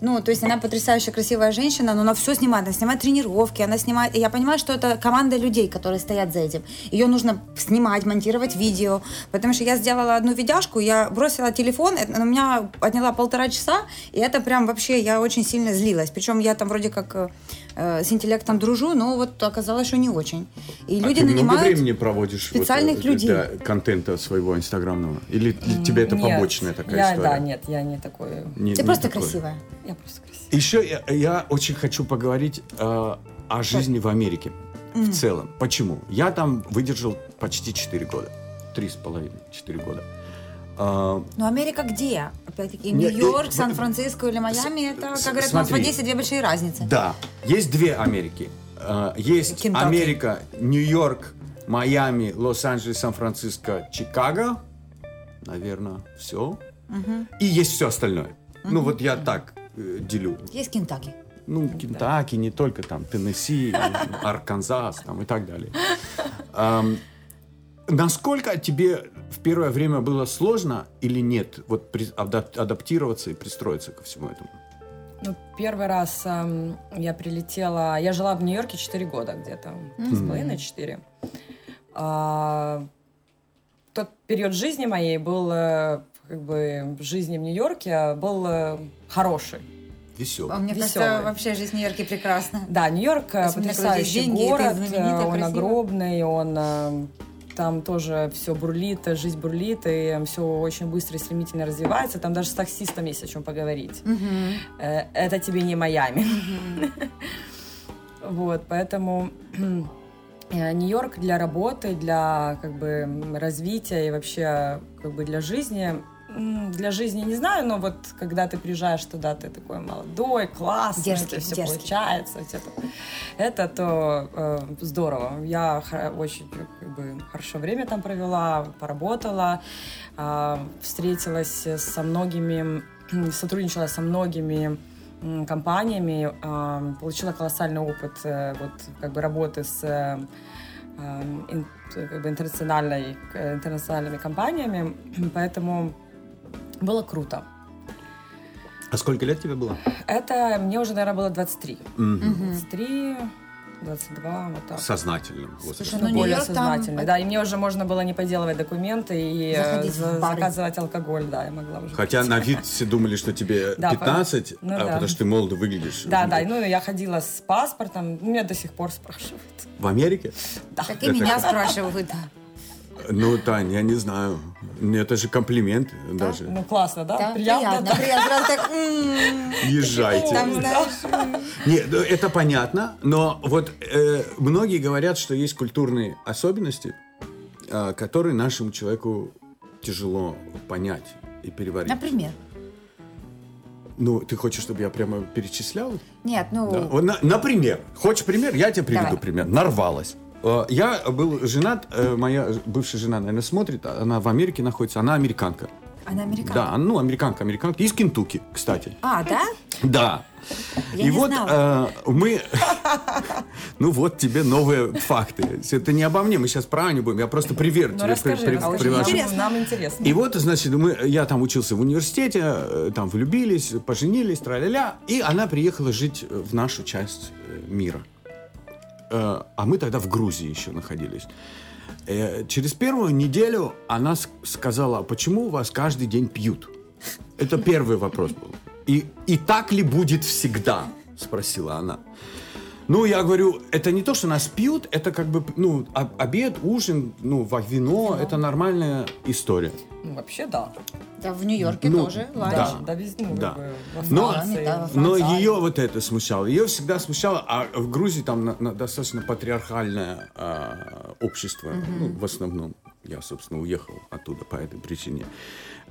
[SPEAKER 3] Ну, то есть она потрясающая красивая женщина, но она все снимает, она снимает тренировки, она снимает... Я понимаю, что это команда людей, которые стоят за этим. Ее нужно снимать, монтировать видео, потому что я сделала одну видяшку, я бросила телефон, это у меня отняла полтора часа, и это прям вообще, я очень сильно злилась. Причем я там вроде как э, э, с интеллектом дружу, но вот оказалось, что не очень. И
[SPEAKER 1] А
[SPEAKER 3] люди
[SPEAKER 1] ты много
[SPEAKER 3] нанимают...
[SPEAKER 1] времени проводишь вот,
[SPEAKER 3] специальных
[SPEAKER 1] э,
[SPEAKER 3] людей.
[SPEAKER 1] для контента своего инстаграмного? Или для тебя это
[SPEAKER 2] Нет,
[SPEAKER 1] побочная такая
[SPEAKER 2] я,
[SPEAKER 1] история?
[SPEAKER 2] Да, нет, я не такой.
[SPEAKER 1] Не-
[SPEAKER 3] Ты
[SPEAKER 1] не
[SPEAKER 3] просто
[SPEAKER 1] такое?
[SPEAKER 3] красивая.
[SPEAKER 2] Я просто красивая.
[SPEAKER 1] Еще я, я очень хочу поговорить э, о жизни в Америке в целом. Почему? Я там выдержал почти 4 года. Три с половиной, 4 года. А,
[SPEAKER 3] Но Америка где? Опять-таки, Нью-Йорк,
[SPEAKER 1] и-
[SPEAKER 3] Сан-Франциско или Майами, это, как говорят, у нас в
[SPEAKER 1] смотри.
[SPEAKER 3] Одессе две большие разницы.
[SPEAKER 1] да, есть две Америки. А, есть
[SPEAKER 3] Кентукки.
[SPEAKER 1] Америка, Нью-Йорк, Майами, Лос-Анджелес, Сан-Франциско, Чикаго. Наверное, все. И есть все остальное. Ну, вот я так э, делю.
[SPEAKER 3] Есть Кентаки.
[SPEAKER 1] Ну, Кентаки, не только там, Теннесси, Арканзас там, и так далее. Ам, насколько тебе в первое время было сложно или нет вот при- адап- адаптироваться и пристроиться ко всему этому?
[SPEAKER 2] Ну, первый раз эм, я прилетела... Я жила в Нью-Йорке 4 года где-то. Три с половиной, 4. А, тот период жизни моей был, э, как бы, в жизни в Нью-Йорке был э, хороший.
[SPEAKER 3] А
[SPEAKER 1] Веселый.
[SPEAKER 3] мне кажется,
[SPEAKER 2] Весёлый.
[SPEAKER 3] вообще жизнь в Нью-Йорке прекрасна.
[SPEAKER 2] Да, Нью-Йорк э, потрясающий
[SPEAKER 3] деньги,
[SPEAKER 2] город, э, он огромный, он э, там тоже все бурлит, жизнь бурлит, и все очень быстро и стремительно развивается. Там даже с таксистом есть о чем поговорить. Э, Это тебе не Майами. *laughs* Вот, поэтому *clears throat* Нью-Йорк для работы, для как бы развития и вообще как бы для жизни для жизни не знаю, но вот когда ты приезжаешь туда, ты такой молодой, классный,
[SPEAKER 3] Дерзкий,
[SPEAKER 2] все
[SPEAKER 3] дерзкий.
[SPEAKER 2] получается, тебя там- это то э, здорово. Я очень как бы, хорошо время там провела, поработала, а, встретилась со многими, сотрудничала со многими компаниями, а, получила колоссальный опыт э, вот как бы работы с э, ин- как бы интернациональной, э, интернациональными компаниями, поэтому было круто.
[SPEAKER 1] А сколько лет тебе было?
[SPEAKER 2] Это мне уже, наверное, было 23.
[SPEAKER 1] Мгм.
[SPEAKER 2] 23, 22, вот так.
[SPEAKER 1] Сознательным.
[SPEAKER 3] Слушай, ну,
[SPEAKER 2] более
[SPEAKER 3] Нью-Йорк там-.
[SPEAKER 2] Да, и мне уже можно было не поделывать документы и э, за- заказывать алкоголь, да, я могла уже.
[SPEAKER 1] Хотя на вид все думали, что тебе *laughs*
[SPEAKER 2] Да,
[SPEAKER 1] 15,
[SPEAKER 2] ну
[SPEAKER 1] а,
[SPEAKER 2] да.
[SPEAKER 1] потому что ты молодо выглядишь.
[SPEAKER 2] Да, да, ну я ходила с паспортом, меня до сих пор спрашивают.
[SPEAKER 1] В Америке?
[SPEAKER 3] Так и
[SPEAKER 1] Это
[SPEAKER 3] меня
[SPEAKER 1] как? *laughs*
[SPEAKER 3] спрашивают. да.
[SPEAKER 1] Ну, Тань, я не знаю. Это же комплимент даже.
[SPEAKER 2] Ну классно, да?
[SPEAKER 3] Да,
[SPEAKER 2] Приятно,
[SPEAKER 3] приятно,
[SPEAKER 2] да.
[SPEAKER 3] приятно. Сразу так, м,
[SPEAKER 1] Езжайте.
[SPEAKER 3] Там, знаешь,
[SPEAKER 1] Нет, ну, это понятно, но вот э, многие говорят, что есть культурные особенности, э, которые нашему человеку тяжело понять и переварить.
[SPEAKER 3] например.
[SPEAKER 1] Ну, ты хочешь, чтобы я прямо перечислял?
[SPEAKER 3] Нет, ну,
[SPEAKER 1] Да. Вот, на- например, хочешь пример? Я тебе приведу
[SPEAKER 3] Давай.
[SPEAKER 1] пример. Нарвалась. Э, Я был женат, э, моя бывшая жена, наверное, смотрит, она в Америке находится, она американка.
[SPEAKER 3] она американка.
[SPEAKER 1] Да, ну, американка, американка. Из Кентукки, кстати.
[SPEAKER 3] А, да?
[SPEAKER 1] Да.
[SPEAKER 3] Я
[SPEAKER 1] и
[SPEAKER 3] не
[SPEAKER 1] вот
[SPEAKER 3] знала.
[SPEAKER 1] э, мы... *laughs* Ну вот тебе новые факты. Это не обо мне, мы сейчас про Аню будем. Я просто привет
[SPEAKER 2] Ну
[SPEAKER 1] тебе
[SPEAKER 2] расскажи,
[SPEAKER 1] при-
[SPEAKER 2] расскажи.
[SPEAKER 1] привожу.
[SPEAKER 2] Нам- Нам интересно.
[SPEAKER 1] И вот, значит, мы, я там учился в университете, э, там влюбились, поженились, тра-ля-ля, и она приехала жить в нашу часть мира. Э, А мы тогда в Грузии еще находились. Э, Через первую неделю она сказала, «А почему у вас каждый день пьют? Это первый вопрос был. И, и так ли будет всегда? Спросила она. Ну, я говорю, это не то, что нас пьют, это как бы, ну, обед, ужин, ну, во- вино, это нормальная история.
[SPEAKER 2] Ну, вообще, да.
[SPEAKER 3] Да, в Нью-Йорке
[SPEAKER 1] Ну,
[SPEAKER 3] тоже ланч.
[SPEAKER 1] да.
[SPEAKER 2] Да, везде, ну,
[SPEAKER 1] Да.
[SPEAKER 2] как бы, во
[SPEAKER 1] Но-
[SPEAKER 2] Франции.
[SPEAKER 3] Да, во
[SPEAKER 1] Но ее вот это смущало. Ее всегда смущало, а в Грузии там на- на- достаточно патриархальное а, общество, ну, в основном. Я, собственно, уехал оттуда по этой причине.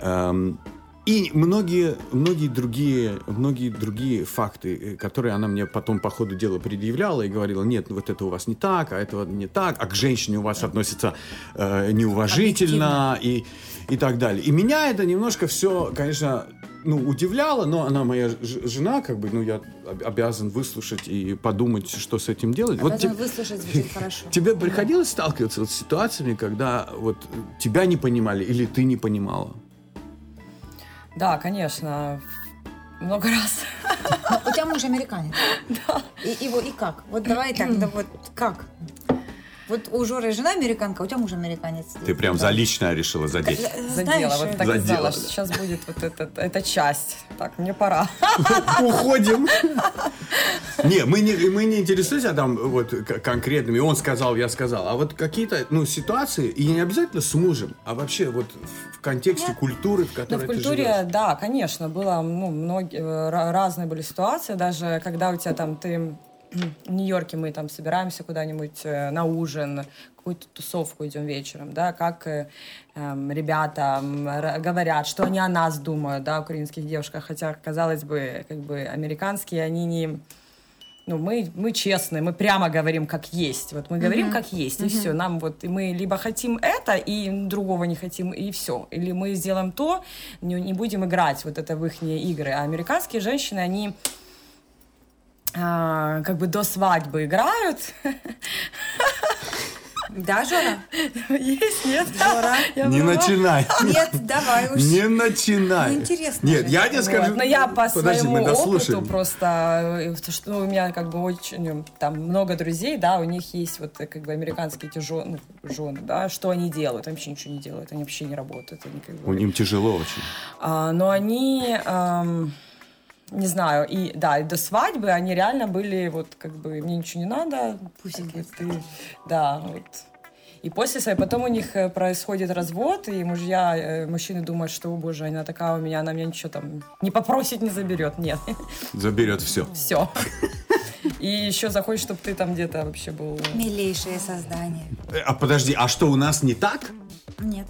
[SPEAKER 1] Эм, и многие, многие другие, многие другие факты, э, которые она мне потом по ходу дела предъявляла и говорила, нет, ну вот это у вас не так, а это не так, а к женщине у вас относятся э, неуважительно и, и так далее. И меня это немножко все, конечно, ну, удивляло, но она моя жена, как бы, ну, я об- обязан выслушать и подумать, что с этим делать. Вот
[SPEAKER 3] Обязан
[SPEAKER 1] те-
[SPEAKER 3] выслушать звучит *laughs* хорошо.
[SPEAKER 1] тебе приходилось сталкиваться вот с ситуациями, когда вот тебя не понимали или ты не понимала?
[SPEAKER 2] Да, конечно. Много раз.
[SPEAKER 3] Но у тебя муж американец. *laughs* Да. И его и как? Вот давай так, да вот как? Вот у Жоры жена американка, у тебя муж американец.
[SPEAKER 1] Ты прям за личное решила задеть.
[SPEAKER 2] Задела.
[SPEAKER 3] Знаешь,
[SPEAKER 2] Вот так
[SPEAKER 1] Задела.
[SPEAKER 2] и знала, что сейчас будет вот этот, эта часть. Так, мне пора. *laughs*
[SPEAKER 1] Уходим. Не, мы не, мы не интересуемся там вот конкретными. Он сказал, я сказал. А вот какие-то ну, ситуации, и не обязательно с мужем, а вообще вот в- в контексте культуры, в
[SPEAKER 2] Ну,
[SPEAKER 1] которой
[SPEAKER 2] в
[SPEAKER 1] ты
[SPEAKER 2] культуре,
[SPEAKER 1] живешь.
[SPEAKER 2] да, конечно, было, ну, многие, э, ра- разные были ситуации, даже когда у тебя там, ты в Нью-Йорке мы там собираемся куда-нибудь э, на ужин, какую-то тусовку идем вечером, да, как э, эм, ребята говорят, что они о нас думают, да, украинских девушках, хотя, казалось бы, как бы американские, они не... Ну, мы, мы честные, мы прямо говорим, как есть. Вот мы говорим, как есть, и все. Нам вот, и мы либо хотим это, и другого не хотим, и все. Или мы сделаем то, не, не будем играть вот это в их игры. А американские женщины, они а, как бы до свадьбы играют.
[SPEAKER 3] Да, Жора?
[SPEAKER 2] Есть, нет?
[SPEAKER 3] Жора?
[SPEAKER 2] Я
[SPEAKER 1] Не
[SPEAKER 2] права?
[SPEAKER 1] начинай.
[SPEAKER 3] Нет, давай уж.
[SPEAKER 1] Не начинай.
[SPEAKER 3] Ну, интересно
[SPEAKER 1] Нет,
[SPEAKER 3] же.
[SPEAKER 1] я тебе
[SPEAKER 2] Вот.
[SPEAKER 1] скажу.
[SPEAKER 2] Но я по
[SPEAKER 1] Подожди,
[SPEAKER 2] своему
[SPEAKER 1] мы дослушаем.
[SPEAKER 2] опыту просто, э, то, что ну, у меня как бы очень, там много друзей, да, у них есть вот э, как бы американские эти жены, ну, жены, да, что они делают? Они вообще ничего не делают, они вообще не работают, они как бы...
[SPEAKER 1] У ним тяжело очень.
[SPEAKER 2] А, но они, ам, не знаю, и да, и до свадьбы они реально были вот как бы мне ничего не надо,
[SPEAKER 3] Пусть
[SPEAKER 2] как бы ты, да, вот. И после своей, потом у них э, происходит развод, и мужья, э, мужчины думают, что, о боже, она такая у меня, она меня ничего там не попросит, не заберет. Нет,
[SPEAKER 1] Заберет все.
[SPEAKER 2] все. И еще захочет, чтобы ты там где-то вообще был.
[SPEAKER 3] Милейшее создание.
[SPEAKER 1] А подожди, а что у нас не так?
[SPEAKER 3] Нет.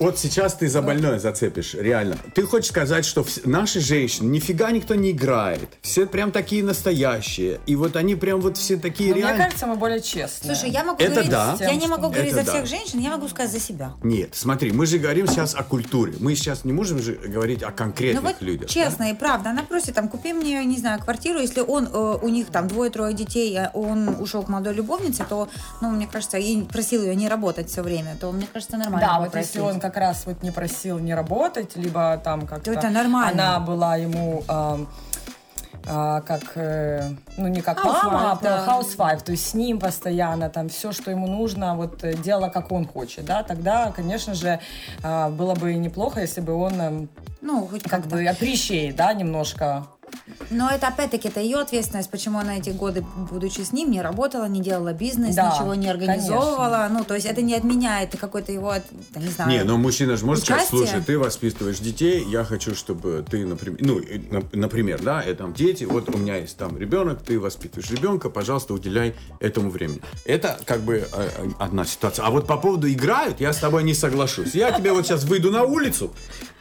[SPEAKER 1] Вот сейчас ты за больное зацепишь, реально. Ты хочешь сказать, что наши женщины, нифига никто не играет. Все прям такие настоящие. И вот они прям вот все такие
[SPEAKER 2] Но мне кажется, мы более честные.
[SPEAKER 3] Слушай, я могу
[SPEAKER 1] Это
[SPEAKER 3] говорить,
[SPEAKER 1] да.
[SPEAKER 3] я не могу говорить за
[SPEAKER 1] да.
[SPEAKER 3] всех женщин, я могу сказать за себя.
[SPEAKER 1] Нет, смотри, мы же говорим сейчас о культуре. Мы сейчас не можем же говорить о
[SPEAKER 3] Ну
[SPEAKER 1] конкретных
[SPEAKER 3] вот
[SPEAKER 1] людях.
[SPEAKER 3] честно и правда, она просит там, купи мне, не знаю, квартиру, если он, э, у них там двое-трое детей, а он ушел к молодой любовнице, то, ну, мне кажется, и просил ее не работать все время, то, мне кажется, нормально.
[SPEAKER 2] Да, вот если он как раз вот не просил не работать, либо там как-то...
[SPEAKER 3] То это нормально.
[SPEAKER 2] Она была ему... ам, а, как, э, ну не как
[SPEAKER 3] Housewife,
[SPEAKER 2] мама, а
[SPEAKER 3] да.
[SPEAKER 2] housewife, то есть с ним постоянно, там все, что ему нужно, вот э, дело, как он хочет, да, тогда, конечно же, а, было бы неплохо, если бы он эм,
[SPEAKER 3] Ну, хоть
[SPEAKER 2] как
[SPEAKER 3] как-то.
[SPEAKER 2] бы appreciate, да, немножко.
[SPEAKER 3] Но это опять-таки это ее ответственность, почему она эти годы, будучи с ним, не работала, не делала бизнес,
[SPEAKER 2] Да,
[SPEAKER 3] ничего не организовывала. Ну, то есть это не отменяет какой-то его, да, не знаю.
[SPEAKER 1] Не, ну мужчина же может сказать,
[SPEAKER 3] Участие?
[SPEAKER 1] слушай, ты воспитываешь детей, я хочу, чтобы ты, например, ну, нап- например, да, это там дети, вот у меня есть там ребенок, ты воспитываешь ребенка, пожалуйста, уделяй этому времени. Это как бы э, э, одна ситуация. А вот по поводу играют, я с тобой не соглашусь. Я тебе вот сейчас выйду на улицу,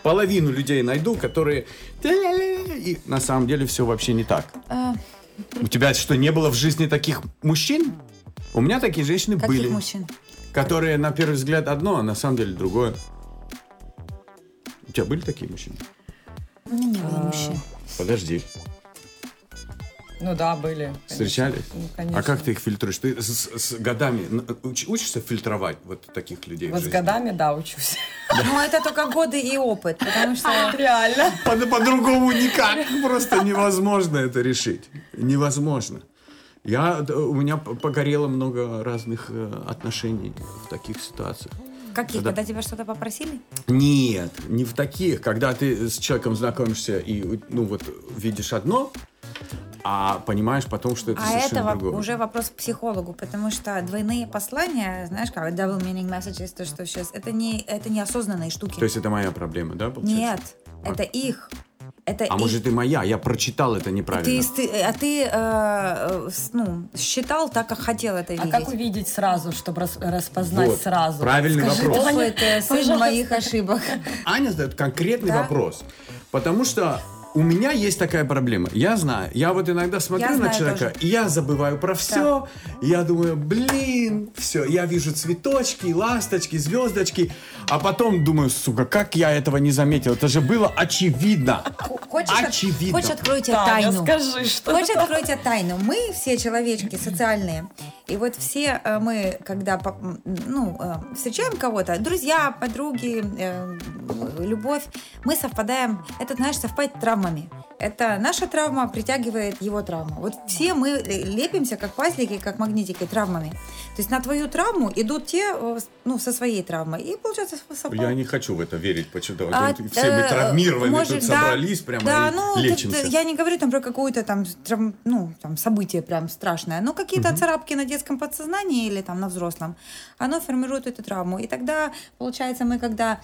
[SPEAKER 1] половину людей найду, которые... И на самом деле все вообще не так.
[SPEAKER 3] Э,
[SPEAKER 1] У тебя что, не было в жизни таких мужчин? У меня такие женщины
[SPEAKER 3] каких
[SPEAKER 1] были
[SPEAKER 3] мужчин?
[SPEAKER 1] которые на первый взгляд одно, а на самом деле другое. У тебя были такие мужчины?
[SPEAKER 3] У меня не
[SPEAKER 2] А,
[SPEAKER 3] было мужчин.
[SPEAKER 1] Подожди,
[SPEAKER 2] Ну да, были. конечно.
[SPEAKER 1] встречались?
[SPEAKER 2] Ну, конечно.
[SPEAKER 1] А как ты их фильтруешь? Ты с, с годами уч- учишься фильтровать вот таких людей? в
[SPEAKER 2] Вот с годами, да, учусь. *laughs*
[SPEAKER 3] Ну, это только годы и опыт, потому что...
[SPEAKER 2] Реально.
[SPEAKER 1] По- По-другому никак. *laughs* Просто невозможно это решить. Невозможно. Я, у меня погорело много разных э, отношений в таких ситуациях.
[SPEAKER 3] Каких?
[SPEAKER 1] Да.
[SPEAKER 3] Когда тебя что-то попросили?
[SPEAKER 1] Нет, не в таких. Когда ты с человеком знакомишься и ну вот видишь одно, а понимаешь потом, что это
[SPEAKER 3] а
[SPEAKER 1] совершенно
[SPEAKER 3] это
[SPEAKER 1] другое.
[SPEAKER 3] уже вопрос к психологу, потому что двойные послания, знаешь, как double meaning messages, то, что сейчас, это не, это неосознанные штуки.
[SPEAKER 1] То есть это моя проблема, да, получается?
[SPEAKER 3] Нет, это их. Это
[SPEAKER 1] А
[SPEAKER 3] их.
[SPEAKER 1] может и моя, я прочитал это неправильно.
[SPEAKER 3] ты, ты- а ты э, э, ну, считал так, как хотел это
[SPEAKER 2] А
[SPEAKER 3] видеть.
[SPEAKER 2] как увидеть сразу, чтобы рас- распознать
[SPEAKER 1] Вот,
[SPEAKER 2] сразу?
[SPEAKER 1] правильный
[SPEAKER 2] Скажи,
[SPEAKER 1] вопрос.
[SPEAKER 2] Таня,
[SPEAKER 3] Опыт, э, сын моих ошибок.
[SPEAKER 1] Аня задает конкретный
[SPEAKER 3] Да.
[SPEAKER 1] вопрос. Потому что у меня есть такая проблема. Я знаю, я вот иногда смотрю
[SPEAKER 3] Я
[SPEAKER 1] на
[SPEAKER 3] знаю
[SPEAKER 1] человека,
[SPEAKER 3] тоже.
[SPEAKER 1] и я забываю про все. И я думаю, блин, все. Я вижу цветочки, ласточки, звездочки. А потом думаю, сука, как я этого не заметил? Это же было очевидно.
[SPEAKER 3] Хочешь,
[SPEAKER 1] Очевидно.
[SPEAKER 3] хочешь открою тебе тайну?
[SPEAKER 2] скажи, что...
[SPEAKER 3] Хочешь открою тебе тайну? Мы все человечки социальные. И вот все э, мы, когда ну, э, встречаем кого-то, друзья, подруги, э, любовь, мы совпадаем, это, знаешь, совпадает травмами. Это наша травма притягивает его травму. Вот все мы лепимся, как пазлики, как магнитики, травмами. То есть на твою травму идут те, ну, со своей травмой. И получается совпадает.
[SPEAKER 1] Я не хочу в это верить почему-то.
[SPEAKER 3] А,
[SPEAKER 1] Все мы травмированные
[SPEAKER 3] может,
[SPEAKER 1] тут
[SPEAKER 3] да,
[SPEAKER 1] собрались прямо
[SPEAKER 3] да,
[SPEAKER 1] и
[SPEAKER 3] ну,
[SPEAKER 1] лечимся.
[SPEAKER 3] я не говорю там про какое-то там, травм- ну, там событие прям страшное, но какие-то царапки на детском подсознании или там на взрослом, оно формирует эту травму. И тогда, получается, мы когда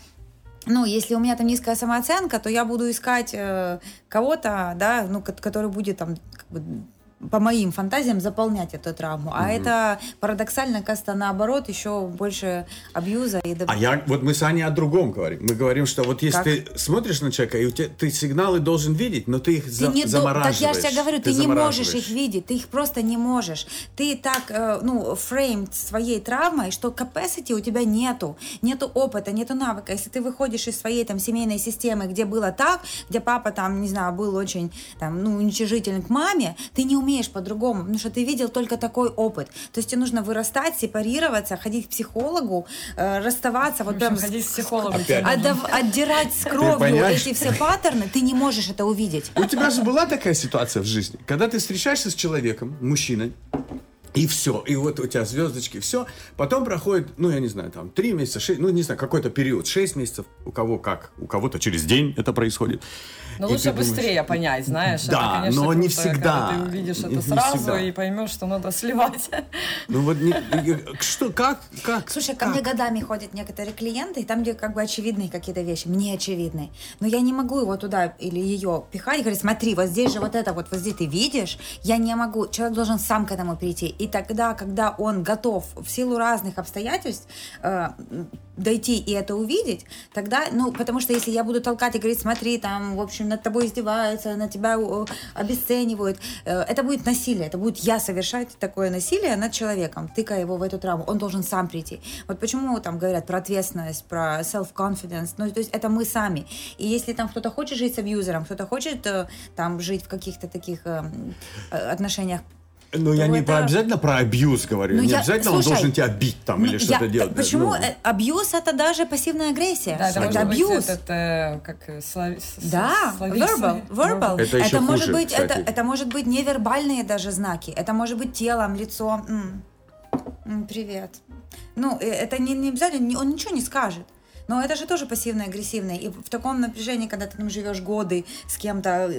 [SPEAKER 3] ну, если у меня там низкая самооценка, то я буду искать э, кого-то, да, ну, ко- который будет там как бы по моим фантазиям заполнять эту травму. А это парадоксально, кажется, наоборот, еще больше абьюза и доб-
[SPEAKER 1] А я, вот мы с Аней о другом говорим. Мы говорим, что вот если
[SPEAKER 3] Как?
[SPEAKER 1] ты смотришь на человека, и у тебя, ты сигналы должен видеть, но ты их
[SPEAKER 3] Ты
[SPEAKER 1] за-
[SPEAKER 3] не
[SPEAKER 1] замораживаешь.
[SPEAKER 3] Так я же тебе говорю, ты, не можешь их видеть, ты их просто не можешь. Ты так, э, ну, фрейм своей травмой, что capacity у тебя нету, нету опыта, нету навыка. Если ты выходишь из своей там семейной системы, где было так, где папа там, не знаю, был очень там, ну, уничижителен к маме, ты не умеешь по-другому, потому что ты видел только такой опыт. То есть тебе нужно вырастать, сепарироваться, ходить к психологу, э, расставаться, вот прям
[SPEAKER 2] ходить к психологу.
[SPEAKER 3] Отдав- отдирать с кровью эти все паттерны, ты не можешь это увидеть.
[SPEAKER 1] У тебя же была такая ситуация в жизни, когда ты встречаешься с человеком, мужчиной, и все, и вот у тебя звездочки, все. Потом проходит, ну, я не знаю, там, три месяца, шесть, ну, не знаю, какой-то период, шесть месяцев, у кого как, у кого-то через день это происходит.
[SPEAKER 2] Но
[SPEAKER 1] И
[SPEAKER 2] лучше
[SPEAKER 1] думаешь,
[SPEAKER 2] быстрее понять, знаешь.
[SPEAKER 1] Да,
[SPEAKER 2] это, конечно,
[SPEAKER 1] но не
[SPEAKER 2] круто,
[SPEAKER 1] всегда.
[SPEAKER 2] когда Ты увидишь это
[SPEAKER 1] не
[SPEAKER 2] сразу
[SPEAKER 1] всегда.
[SPEAKER 2] и поймешь, что надо сливать.
[SPEAKER 1] Ну, вот, не- что, как, как?
[SPEAKER 3] Слушай, ко мне годами ходят некоторые клиенты, и там, где как бы очевидные какие-то вещи, мне очевидны. Но я не могу его туда или ее пихать и говорить, смотри, вот здесь же вот это вот, вот здесь ты видишь. Я не могу. Человек должен сам к этому прийти. И тогда, когда он готов в силу разных обстоятельств э, дойти и это увидеть, тогда, ну, потому что если я буду толкать и говорить, смотри, там, в общем, над тобой издеваются, на тебя обесценивают, э, это будет насилие, это будет я совершать такое насилие над человеком, тыкая его в эту травму, он должен сам прийти. Вот почему там говорят про ответственность, про self-confidence, ну, то есть это мы сами. И если там кто-то хочет жить с абьюзером, кто-то хочет э, там жить в каких-то таких э, э, отношениях
[SPEAKER 1] Ну, я не
[SPEAKER 3] это-
[SPEAKER 1] про обязательно про абьюз говорю.
[SPEAKER 3] Ну,
[SPEAKER 1] не
[SPEAKER 3] я-
[SPEAKER 1] обязательно он
[SPEAKER 3] слушай,
[SPEAKER 1] должен тебя бить там
[SPEAKER 3] Ну,
[SPEAKER 1] или что-то
[SPEAKER 3] я-
[SPEAKER 1] делать.
[SPEAKER 3] Почему?
[SPEAKER 1] Ну,
[SPEAKER 3] Абьюз это даже пассивная агрессия.
[SPEAKER 2] Да, это
[SPEAKER 3] это
[SPEAKER 2] быть
[SPEAKER 3] абьюз.
[SPEAKER 2] этот, э, как э, слави- с-
[SPEAKER 3] Да, verbal, verbal.
[SPEAKER 1] Это еще
[SPEAKER 3] может
[SPEAKER 1] хуже,
[SPEAKER 3] быть, это,
[SPEAKER 1] кстати.
[SPEAKER 3] это может быть невербальные даже знаки. Это может быть телом, лицом. М. М, Привет. Ну, это не, не обязательно, он ничего не скажет. Но это же тоже пассивно-агрессивное. И в таком напряжении, когда ты там живешь годы с кем-то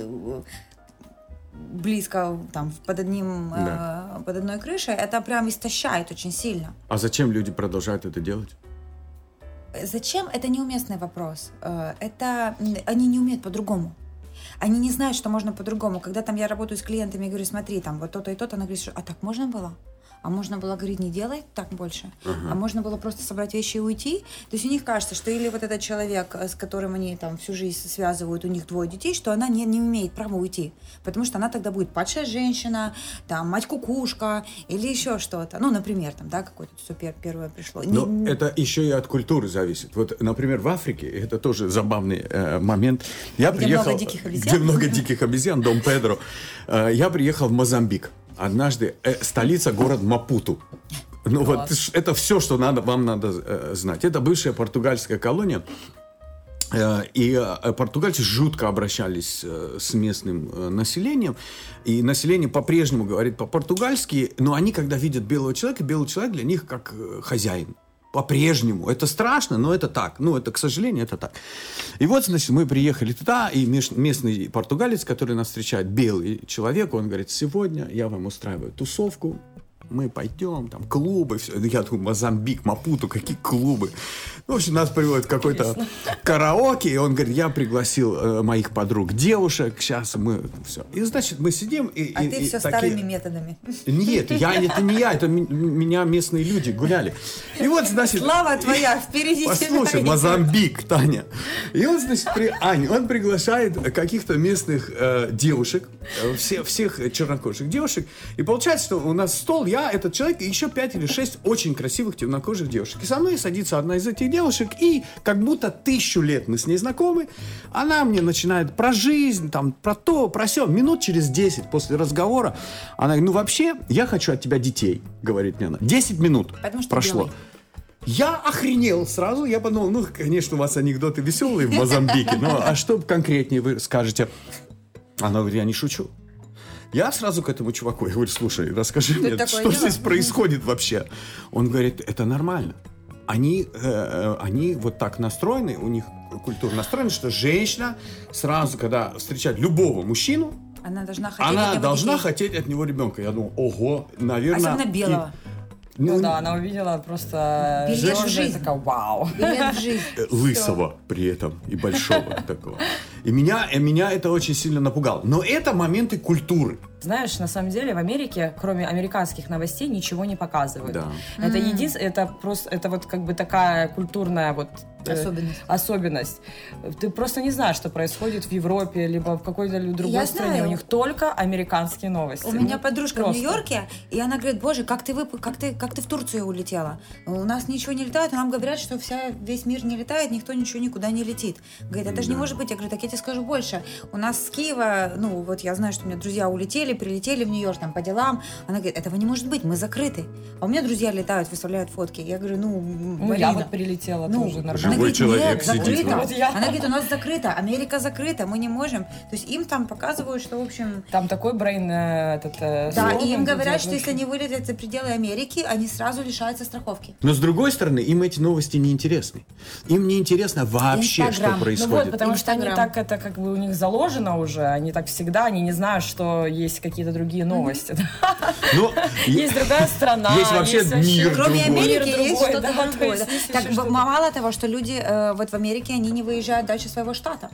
[SPEAKER 3] близко, там, под, одним, э,
[SPEAKER 1] Да.
[SPEAKER 3] под одной крышей, это прям истощает очень сильно.
[SPEAKER 1] А зачем люди продолжают это делать?
[SPEAKER 3] Зачем? Это неуместный вопрос. Э, Это они не умеют по-другому. Они не знают, что можно по-другому. Когда там я работаю с клиентами и говорю, смотри, там вот то-то и то-то, она говорит, что, а так можно было? А можно было говорить, не делай так больше. А можно было просто собрать вещи и уйти. То есть у них кажется, что или вот этот человек, э, с которым они там всю жизнь связывают, у них двое детей, что она не, не имеет права уйти. Потому что она тогда будет падшая женщина, там, мать-кукушка или еще что-то. Ну, например, там, да, какое-то все первое пришло. Не-
[SPEAKER 1] Но Ну, это еще и от культуры зависит. Вот, например, в Африке, это тоже забавный э, момент. Я
[SPEAKER 3] Где
[SPEAKER 1] приехал,
[SPEAKER 3] много диких обезьян.
[SPEAKER 1] Где много диких обезьян, Дом Педро. Э, я приехал в Мозамбик. Однажды э, столица город Мапуту. Ну вот это все, что надо, вам надо э, знать. Это бывшая португальская колония. Э, И э, португальцы жутко обращались э, с местным населением. И население по-прежнему говорит по-португальски, но они, когда видят белого человека, белый человек для них как хозяин. По-прежнему. Это страшно, но это так. Ну, это, к сожалению, это так. И вот, значит, мы приехали туда, и местный португалец, который нас встречает, белый человек, он говорит, сегодня я вам устраиваю тусовку, мы пойдем, там, клубы, все. Я думаю, Мозамбик, Мапуту, какие клубы. Ну, в общем, нас приводит какой-то караоке, и он говорит, я пригласил э, моих подруг, девушек, сейчас мы все. И, значит, мы сидим... И,
[SPEAKER 3] а
[SPEAKER 1] и,
[SPEAKER 3] ты
[SPEAKER 1] и
[SPEAKER 3] все
[SPEAKER 1] такие...
[SPEAKER 3] старыми методами.
[SPEAKER 1] Нет, я, это не я, это меня местные люди гуляли. И вот, значит...
[SPEAKER 3] Слава твоя, впереди
[SPEAKER 1] Послушай, Мозамбик, Таня. И он, значит, при... Аня, он приглашает каких-то местных э, девушек, э, все, всех чернокожих девушек, и получается, что у нас стол, я, этот человек, и еще пять или шесть очень красивых темнокожих девушек. И со мной садится одна из этих девушек, и как будто тысячу лет мы с ней знакомы, она мне начинает про жизнь, там, про то, про все. Минут через 10 после разговора она говорит, ну вообще, я хочу от тебя детей, говорит мне она. 10 минут прошло.
[SPEAKER 3] белый.
[SPEAKER 1] Я охренел сразу, я подумал, ну, конечно, у вас анекдоты веселые в Мозамбике, но а что конкретнее вы скажете? Она говорит, я не шучу. Я сразу к этому чуваку, я говорю, слушай, расскажи
[SPEAKER 3] Тут
[SPEAKER 1] мне, что
[SPEAKER 3] дело.
[SPEAKER 1] здесь происходит вообще? Он говорит, это нормально. Они, э, э, они вот так настроены, у них культура настроена, что женщина сразу, когда встречает любого мужчину,
[SPEAKER 3] Она должна хотеть
[SPEAKER 1] она
[SPEAKER 3] от него
[SPEAKER 1] должна
[SPEAKER 3] детей.
[SPEAKER 1] хотеть от него ребенка. Я думал, ого, наверное...
[SPEAKER 3] Особенно белого.
[SPEAKER 1] и-
[SPEAKER 2] Ну да, она увидела просто
[SPEAKER 3] Билет в жизнь.
[SPEAKER 2] такая, вау.
[SPEAKER 3] Билет в *laughs* жизнь.
[SPEAKER 1] э, лысого при этом и большого *laughs* такого. И меня, и меня это очень сильно напугало. Но это моменты культуры.
[SPEAKER 2] Знаешь, на самом деле в Америке, кроме американских новостей, ничего не показывают.
[SPEAKER 1] Да.
[SPEAKER 2] Это единственное, это просто, это вот как бы такая культурная вот э,
[SPEAKER 3] Особенность.
[SPEAKER 2] особенность. Ты просто не знаешь, что происходит в Европе, либо в какой-то другой
[SPEAKER 3] Я
[SPEAKER 2] стране.
[SPEAKER 3] знаю.
[SPEAKER 2] У них только американские новости.
[SPEAKER 3] У меня подружка в
[SPEAKER 2] просто.
[SPEAKER 3] Нью-Йорке, и она говорит, боже, как ты, вып... как, ты, как ты в Турцию улетела? У нас ничего не летает, а нам говорят, что вся, весь мир не летает, никто ничего никуда не летит. Говорит, это же не может быть. Я говорю, так я тебе скажу больше. У нас с Киева, ну вот я знаю, что у меня друзья улетели, прилетели в Нью-Йорк там по делам. Она говорит, этого не может быть, мы закрыты. А у меня друзья летают, выставляют фотки. Я говорю, ну,
[SPEAKER 2] Ну, я вот прилетела
[SPEAKER 3] ну,
[SPEAKER 2] тоже
[SPEAKER 3] она
[SPEAKER 2] нормально.
[SPEAKER 1] Живой
[SPEAKER 3] говорит,
[SPEAKER 1] человек
[SPEAKER 3] нет,
[SPEAKER 1] сидит
[SPEAKER 3] закрыто.
[SPEAKER 2] я.
[SPEAKER 3] Она говорит, у нас закрыто, Америка закрыта, мы не можем. То есть им там показывают, что, в общем,
[SPEAKER 2] Там такой брейн э, этот... э,
[SPEAKER 3] да, и им говорят, что если они вылетят за пределы Америки, они сразу лишаются страховки.
[SPEAKER 1] Но с другой стороны, им эти новости не интересны. Им не интересно вообще,
[SPEAKER 3] Инстаграм.
[SPEAKER 1] что
[SPEAKER 3] Ну
[SPEAKER 1] происходит.
[SPEAKER 2] Ну вот, потому что они
[SPEAKER 3] Инстаграм.
[SPEAKER 2] так, это как бы у них заложено уже, они так всегда, они не знают, что есть какие-то другие новости.
[SPEAKER 1] Ну, *laughs*
[SPEAKER 2] Есть другая страна.
[SPEAKER 1] Есть вообще мир
[SPEAKER 3] Кроме
[SPEAKER 1] другой.
[SPEAKER 3] Америки
[SPEAKER 2] Мир
[SPEAKER 3] есть что-то
[SPEAKER 2] да,
[SPEAKER 3] другое.
[SPEAKER 2] есть
[SPEAKER 3] да.
[SPEAKER 2] есть
[SPEAKER 3] Так
[SPEAKER 2] что-то.
[SPEAKER 3] мало того, что люди э, вот в Америке, они не выезжают дальше своего штата.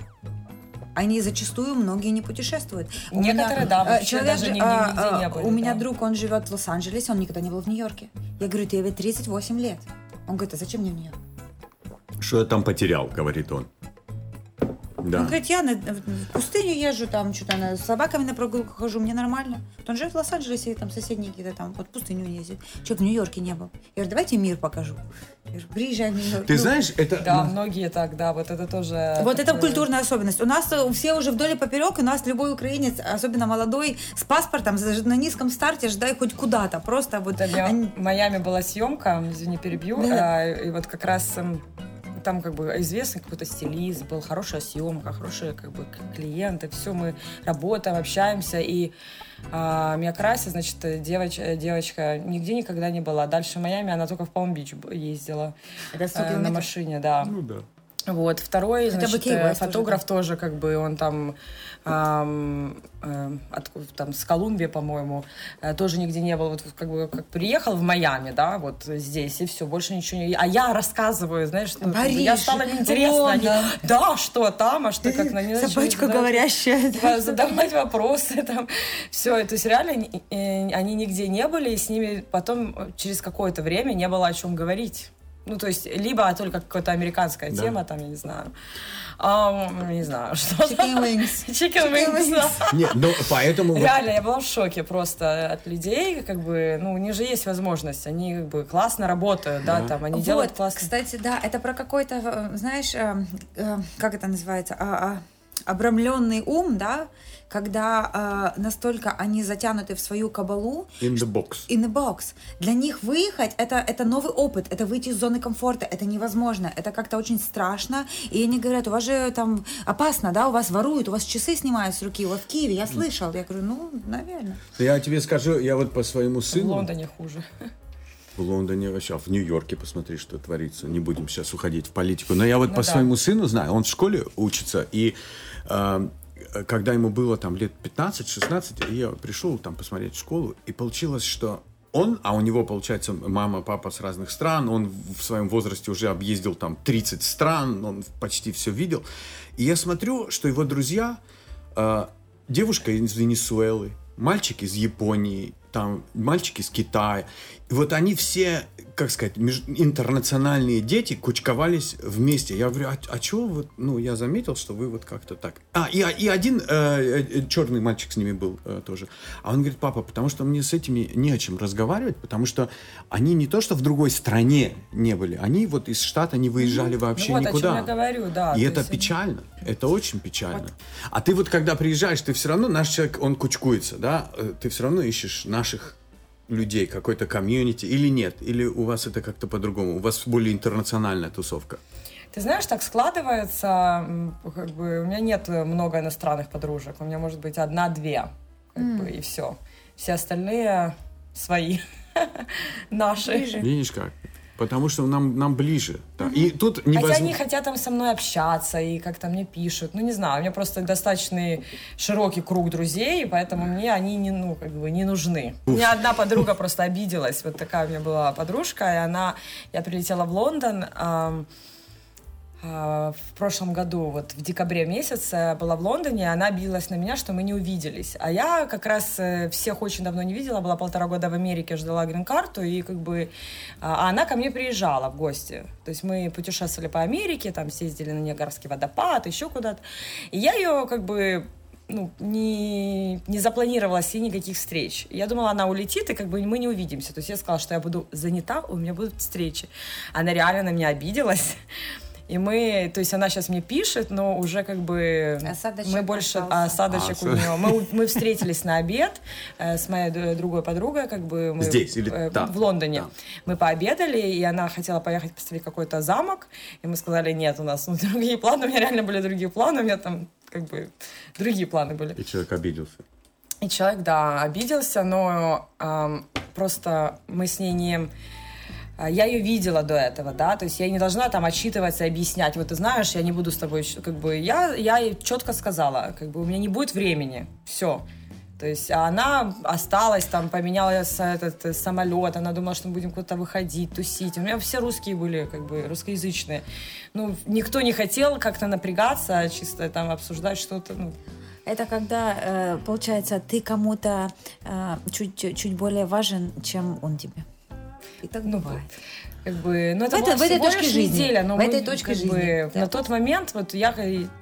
[SPEAKER 3] Они зачастую многие не путешествуют. У
[SPEAKER 2] Некоторые, да,
[SPEAKER 3] э,
[SPEAKER 2] вообще
[SPEAKER 3] человек
[SPEAKER 2] даже
[SPEAKER 3] же,
[SPEAKER 2] нигде-
[SPEAKER 3] а,
[SPEAKER 2] нигде не
[SPEAKER 3] а,
[SPEAKER 2] были,
[SPEAKER 3] У меня
[SPEAKER 2] да.
[SPEAKER 3] друг, он живет в Лос-Анджелесе, он никогда не был в Нью-Йорке. Я говорю, тебе ведь 38 лет. Он говорит, а зачем мне в Нью-Йорк?
[SPEAKER 1] Что я там потерял, говорит он. Да.
[SPEAKER 3] Он говорит, я на- в пустыню езжу, там что-то на- с собаками на прогулку хожу, мне нормально. Вот Он живет в Лос-Анджелесе, там соседние какие-то там, вот в пустыню ездит. Человек в Нью-Йорке не был. Я говорю, давайте мир покажу. Я говорю, приезжай в Нью-Йорк.
[SPEAKER 1] Ты
[SPEAKER 3] Ну,
[SPEAKER 1] знаешь, это...
[SPEAKER 2] Да, многие так, да, вот это тоже...
[SPEAKER 3] Вот это культурная особенность. У нас э, все уже вдоль и поперек, у нас любой украинец, особенно молодой, с паспортом, на низком старте, ждай хоть куда-то. Просто вот...
[SPEAKER 2] Да,
[SPEAKER 3] они-
[SPEAKER 2] в Майами была съемка, извини, перебью,
[SPEAKER 3] Да.
[SPEAKER 2] а, и вот как раз эм, там как бы известный какой-то стилист, был хорошая съемка, хорошие как бы клиенты, все, мы работаем, общаемся, и а, Миакраси, значит, девоч, девочка нигде никогда не была. Дальше в Майами она только в Палм-Бич ездила
[SPEAKER 3] Это 100
[SPEAKER 2] э, на машине, да.
[SPEAKER 1] Ну да.
[SPEAKER 2] Вот, второй,
[SPEAKER 3] Хотя бы
[SPEAKER 2] значит, э,
[SPEAKER 3] Уэст тоже,
[SPEAKER 2] фотограф тоже, как бы, он там, ам, откуда, там, с Колумбии, по-моему, э, тоже нигде не был, вот, как бы, как приехал в Майами, да, вот здесь, и все, больше ничего не... А я рассказываю, знаешь, ну, как бы, я
[SPEAKER 3] Париж,
[SPEAKER 2] стала интересно, они, да, что там, а что, как на не начали
[SPEAKER 3] Собачка
[SPEAKER 2] задавать-
[SPEAKER 3] говорящая. *laughs*
[SPEAKER 2] да, задавать вопросы, там, все, то есть реально они, э, они нигде не были, и с ними потом э, через какое-то время не было о чем говорить. Ну, то есть, либо только какая-то американская
[SPEAKER 1] Да.
[SPEAKER 2] тема, там, я не знаю, Ам, не знаю, *laughs* что
[SPEAKER 3] Chicken wings. *laughs*
[SPEAKER 2] Chicken wings,
[SPEAKER 3] wings.
[SPEAKER 2] да.
[SPEAKER 1] Нет, ну поэтому...
[SPEAKER 2] Реально, я была в шоке просто от людей, как бы, ну, у них же есть возможность, они как бы классно работают, да,
[SPEAKER 1] Да.
[SPEAKER 2] там, они
[SPEAKER 3] Вот,
[SPEAKER 2] делают классно.
[SPEAKER 3] кстати, да, это про какой-то, э, знаешь, э, э, как это называется, а, а, обрамленный ум, да, когда э, настолько они затянуты в свою кабалу,
[SPEAKER 1] In the box.
[SPEAKER 3] in the box. Для них выехать это, это новый опыт, это выйти из зоны комфорта, это невозможно, это как-то очень страшно. И они говорят, у вас же там опасно, да, у вас воруют, у вас часы снимают с руки, вас в Киеве, я слышал. Я говорю, ну, наверное.
[SPEAKER 1] Я тебе скажу, я вот по своему
[SPEAKER 2] В
[SPEAKER 1] сыну...
[SPEAKER 2] Лондоне хуже. *laughs*
[SPEAKER 1] В Лондоне вообще, а в Нью-Йорке посмотри, что творится. Не будем сейчас уходить в политику. Но я вот
[SPEAKER 2] Ну
[SPEAKER 1] по
[SPEAKER 2] да.
[SPEAKER 1] своему сыну знаю, он в школе учится, и э, когда ему было там лет 15-16, я пришел там посмотреть школу, и получилось, что он, а у него, получается, мама, папа с разных стран, он в своем возрасте уже объездил там 30 стран, он почти все видел. И я смотрю, что его друзья, э, девушка из Венесуэлы, мальчик из Японии, там мальчик из Китая. И вот они все, как сказать, меж- интернациональные дети кучковались вместе. Я говорю, а, а чего вот, ну, я заметил, что вы вот как-то так. А, и, и один э, э, черный мальчик с ними был э, тоже. А он говорит, папа, потому что мне с этими не о чем разговаривать, потому что они не то, что в другой стране не были, они вот из штата не выезжали вообще
[SPEAKER 2] ну вот,
[SPEAKER 1] никуда.
[SPEAKER 2] о чем я говорю, да.
[SPEAKER 1] И
[SPEAKER 2] то
[SPEAKER 1] это
[SPEAKER 2] есть
[SPEAKER 1] печально. Это очень печально. А ты вот когда приезжаешь, ты все равно, наш человек, он кучкуется, да? Э, Ты все равно ищешь наших людей, какой-то комьюнити или нет? Или у вас это как-то по-другому? У вас более интернациональная тусовка?
[SPEAKER 2] Ты знаешь, так складывается, как бы у меня нет много иностранных подружек, у меня может быть одна-две, как бы, и все. Все остальные свои, *laughs* наши.
[SPEAKER 1] Видишь как? Потому что нам, нам ближе. да. И тут не
[SPEAKER 2] Хотя они хотят там со мной общаться и как-то мне пишут. Ну, не знаю, у меня просто достаточно широкий круг друзей, и поэтому мне они не, ну, как бы не нужны. У меня одна подруга просто обиделась. Вот такая у меня была подружка, и она... Я прилетела в Лондон, а, в прошлом году, вот в декабре месяце была в Лондоне, она обиделась на меня, что мы не увиделись. А я как раз э, всех очень давно не видела, была полтора года в Америке, ждала грин-карту, и как бы... А она ко мне приезжала в гости. То есть мы путешествовали по Америке, там съездили на Ниагарский водопад, еще куда-то. И я ее как бы ну, не, не запланировала с ней никаких встреч. Я думала, она улетит, и как бы мы не увидимся. То есть я сказала, что я буду занята, у меня будут встречи. Она реально на меня обиделась. И мы, то есть она сейчас мне пишет, но уже как бы
[SPEAKER 3] Осадочек
[SPEAKER 2] мы больше
[SPEAKER 3] остался.
[SPEAKER 2] осадочек
[SPEAKER 1] А,
[SPEAKER 2] у нее. Мы, мы встретились на обед э, с моей другой подругой, как бы мы
[SPEAKER 1] Здесь или
[SPEAKER 2] э,
[SPEAKER 1] там?
[SPEAKER 2] в Лондоне.
[SPEAKER 1] Там.
[SPEAKER 2] Мы пообедали, и она хотела поехать посмотреть какой-то замок, и мы сказали, нет, у нас ну, *laughs* другие планы, у меня реально были другие планы, у меня там как бы другие планы были.
[SPEAKER 1] И человек обиделся.
[SPEAKER 2] И человек, да, обиделся, но ам, просто мы с ней не... а, Я ее видела до этого, да, то есть я не должна там отчитываться объяснять, вот ты знаешь, я не буду с тобой, как бы, я, я ей четко сказала, как бы, у меня не будет времени, все. То есть она осталась, там, поменяла этот э, самолет, она думала, что мы будем куда-то выходить, тусить. У меня все русские были, как бы, русскоязычные. Ну, никто не хотел как-то напрягаться, а чисто там обсуждать что-то, ну,
[SPEAKER 3] Это когда, э, получается, ты кому-то э, чуть, чуть более важен, чем он тебе. И так
[SPEAKER 2] Ну,
[SPEAKER 3] бывает.
[SPEAKER 2] Как бы, ну, это
[SPEAKER 3] В этой- в этой точке жизни.
[SPEAKER 2] неделя, но
[SPEAKER 3] В
[SPEAKER 2] мы,
[SPEAKER 3] этой точке жизни,
[SPEAKER 2] бы,
[SPEAKER 3] да.
[SPEAKER 2] на тот момент вот я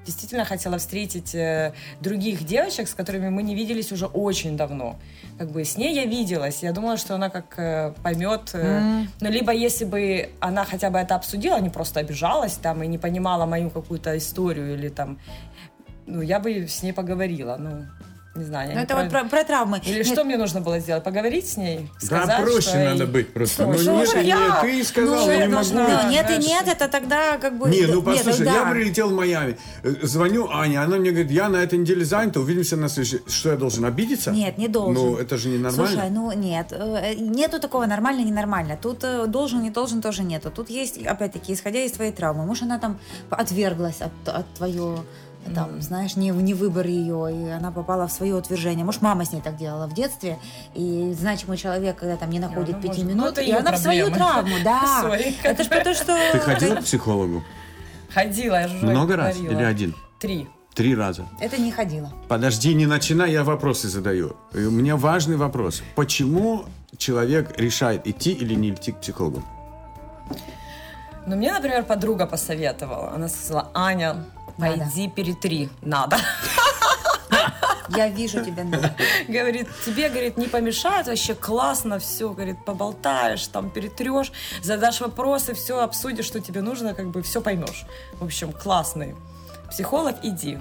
[SPEAKER 2] действительно хотела встретить э, других девочек, с которыми мы не виделись уже очень давно. Как бы с ней я виделась, я думала, что она как э, поймет, э, ну, либо если бы она хотя бы это обсудила, не просто обижалась там и не понимала мою какую-то историю или там, ну, я бы с ней поговорила, ну, не знаю.
[SPEAKER 3] Ну, это вот про, про травмы.
[SPEAKER 2] Или
[SPEAKER 3] Нет,
[SPEAKER 2] что мне нужно было сделать? Поговорить с ней?
[SPEAKER 1] Да,
[SPEAKER 2] Сказать,
[SPEAKER 1] проще
[SPEAKER 2] что
[SPEAKER 1] надо
[SPEAKER 2] ей-
[SPEAKER 1] быть просто.
[SPEAKER 2] Что,
[SPEAKER 1] Ну,
[SPEAKER 2] что
[SPEAKER 1] нет, нет,
[SPEAKER 2] я?
[SPEAKER 1] ты сказал,
[SPEAKER 2] Ну,
[SPEAKER 1] я не могу.
[SPEAKER 2] должна-
[SPEAKER 3] Ну, нет и нет, это тогда как бы...
[SPEAKER 1] Не, ну
[SPEAKER 3] нет,
[SPEAKER 1] послушай,
[SPEAKER 3] да.
[SPEAKER 1] я прилетел в Майами, э, звоню Ане, она мне говорит, я на этой неделе занята, увидимся на следующей. Что, я должен обидеться?
[SPEAKER 3] Нет, не должен.
[SPEAKER 1] Ну, это же не нормально.
[SPEAKER 3] Слушай, ну нет, э, нету такого нормально, ненормально. Тут э, должен, не должен тоже нету. Тут есть, опять-таки, исходя из твоей травмы. Может, она там отверглась от, от твое, там, знаешь, не, не выбор ее, и она попала в свое отвержение. Может, мама с ней так делала в детстве, и значимый человек, когда там не находит
[SPEAKER 2] ну,
[SPEAKER 3] пяти
[SPEAKER 2] ну,
[SPEAKER 3] минут, и она в свою
[SPEAKER 2] проблемы.
[SPEAKER 3] травму, *laughs* да.
[SPEAKER 2] Как
[SPEAKER 3] Это ж
[SPEAKER 2] бы.
[SPEAKER 3] потому, что...
[SPEAKER 1] Ты ходила к психологу?
[SPEAKER 2] Ходила, я же
[SPEAKER 1] Много раз или один?
[SPEAKER 2] Три.
[SPEAKER 1] Три раза.
[SPEAKER 3] Это не ходила.
[SPEAKER 1] Подожди, не начинай, я вопросы задаю. И У меня важный вопрос. Почему человек решает идти или не идти к психологу?
[SPEAKER 2] Ну, мне, например, подруга посоветовала. Она сказала, Аня. Пойди перетри. Надо.
[SPEAKER 3] Я вижу тебя. Надя.
[SPEAKER 2] Говорит, тебе, говорит, не помешает, вообще классно все, говорит, поболтаешь, там перетрешь, задашь вопросы, все обсудишь, что тебе нужно, как бы все поймешь. В общем, классный. Психолог, иди.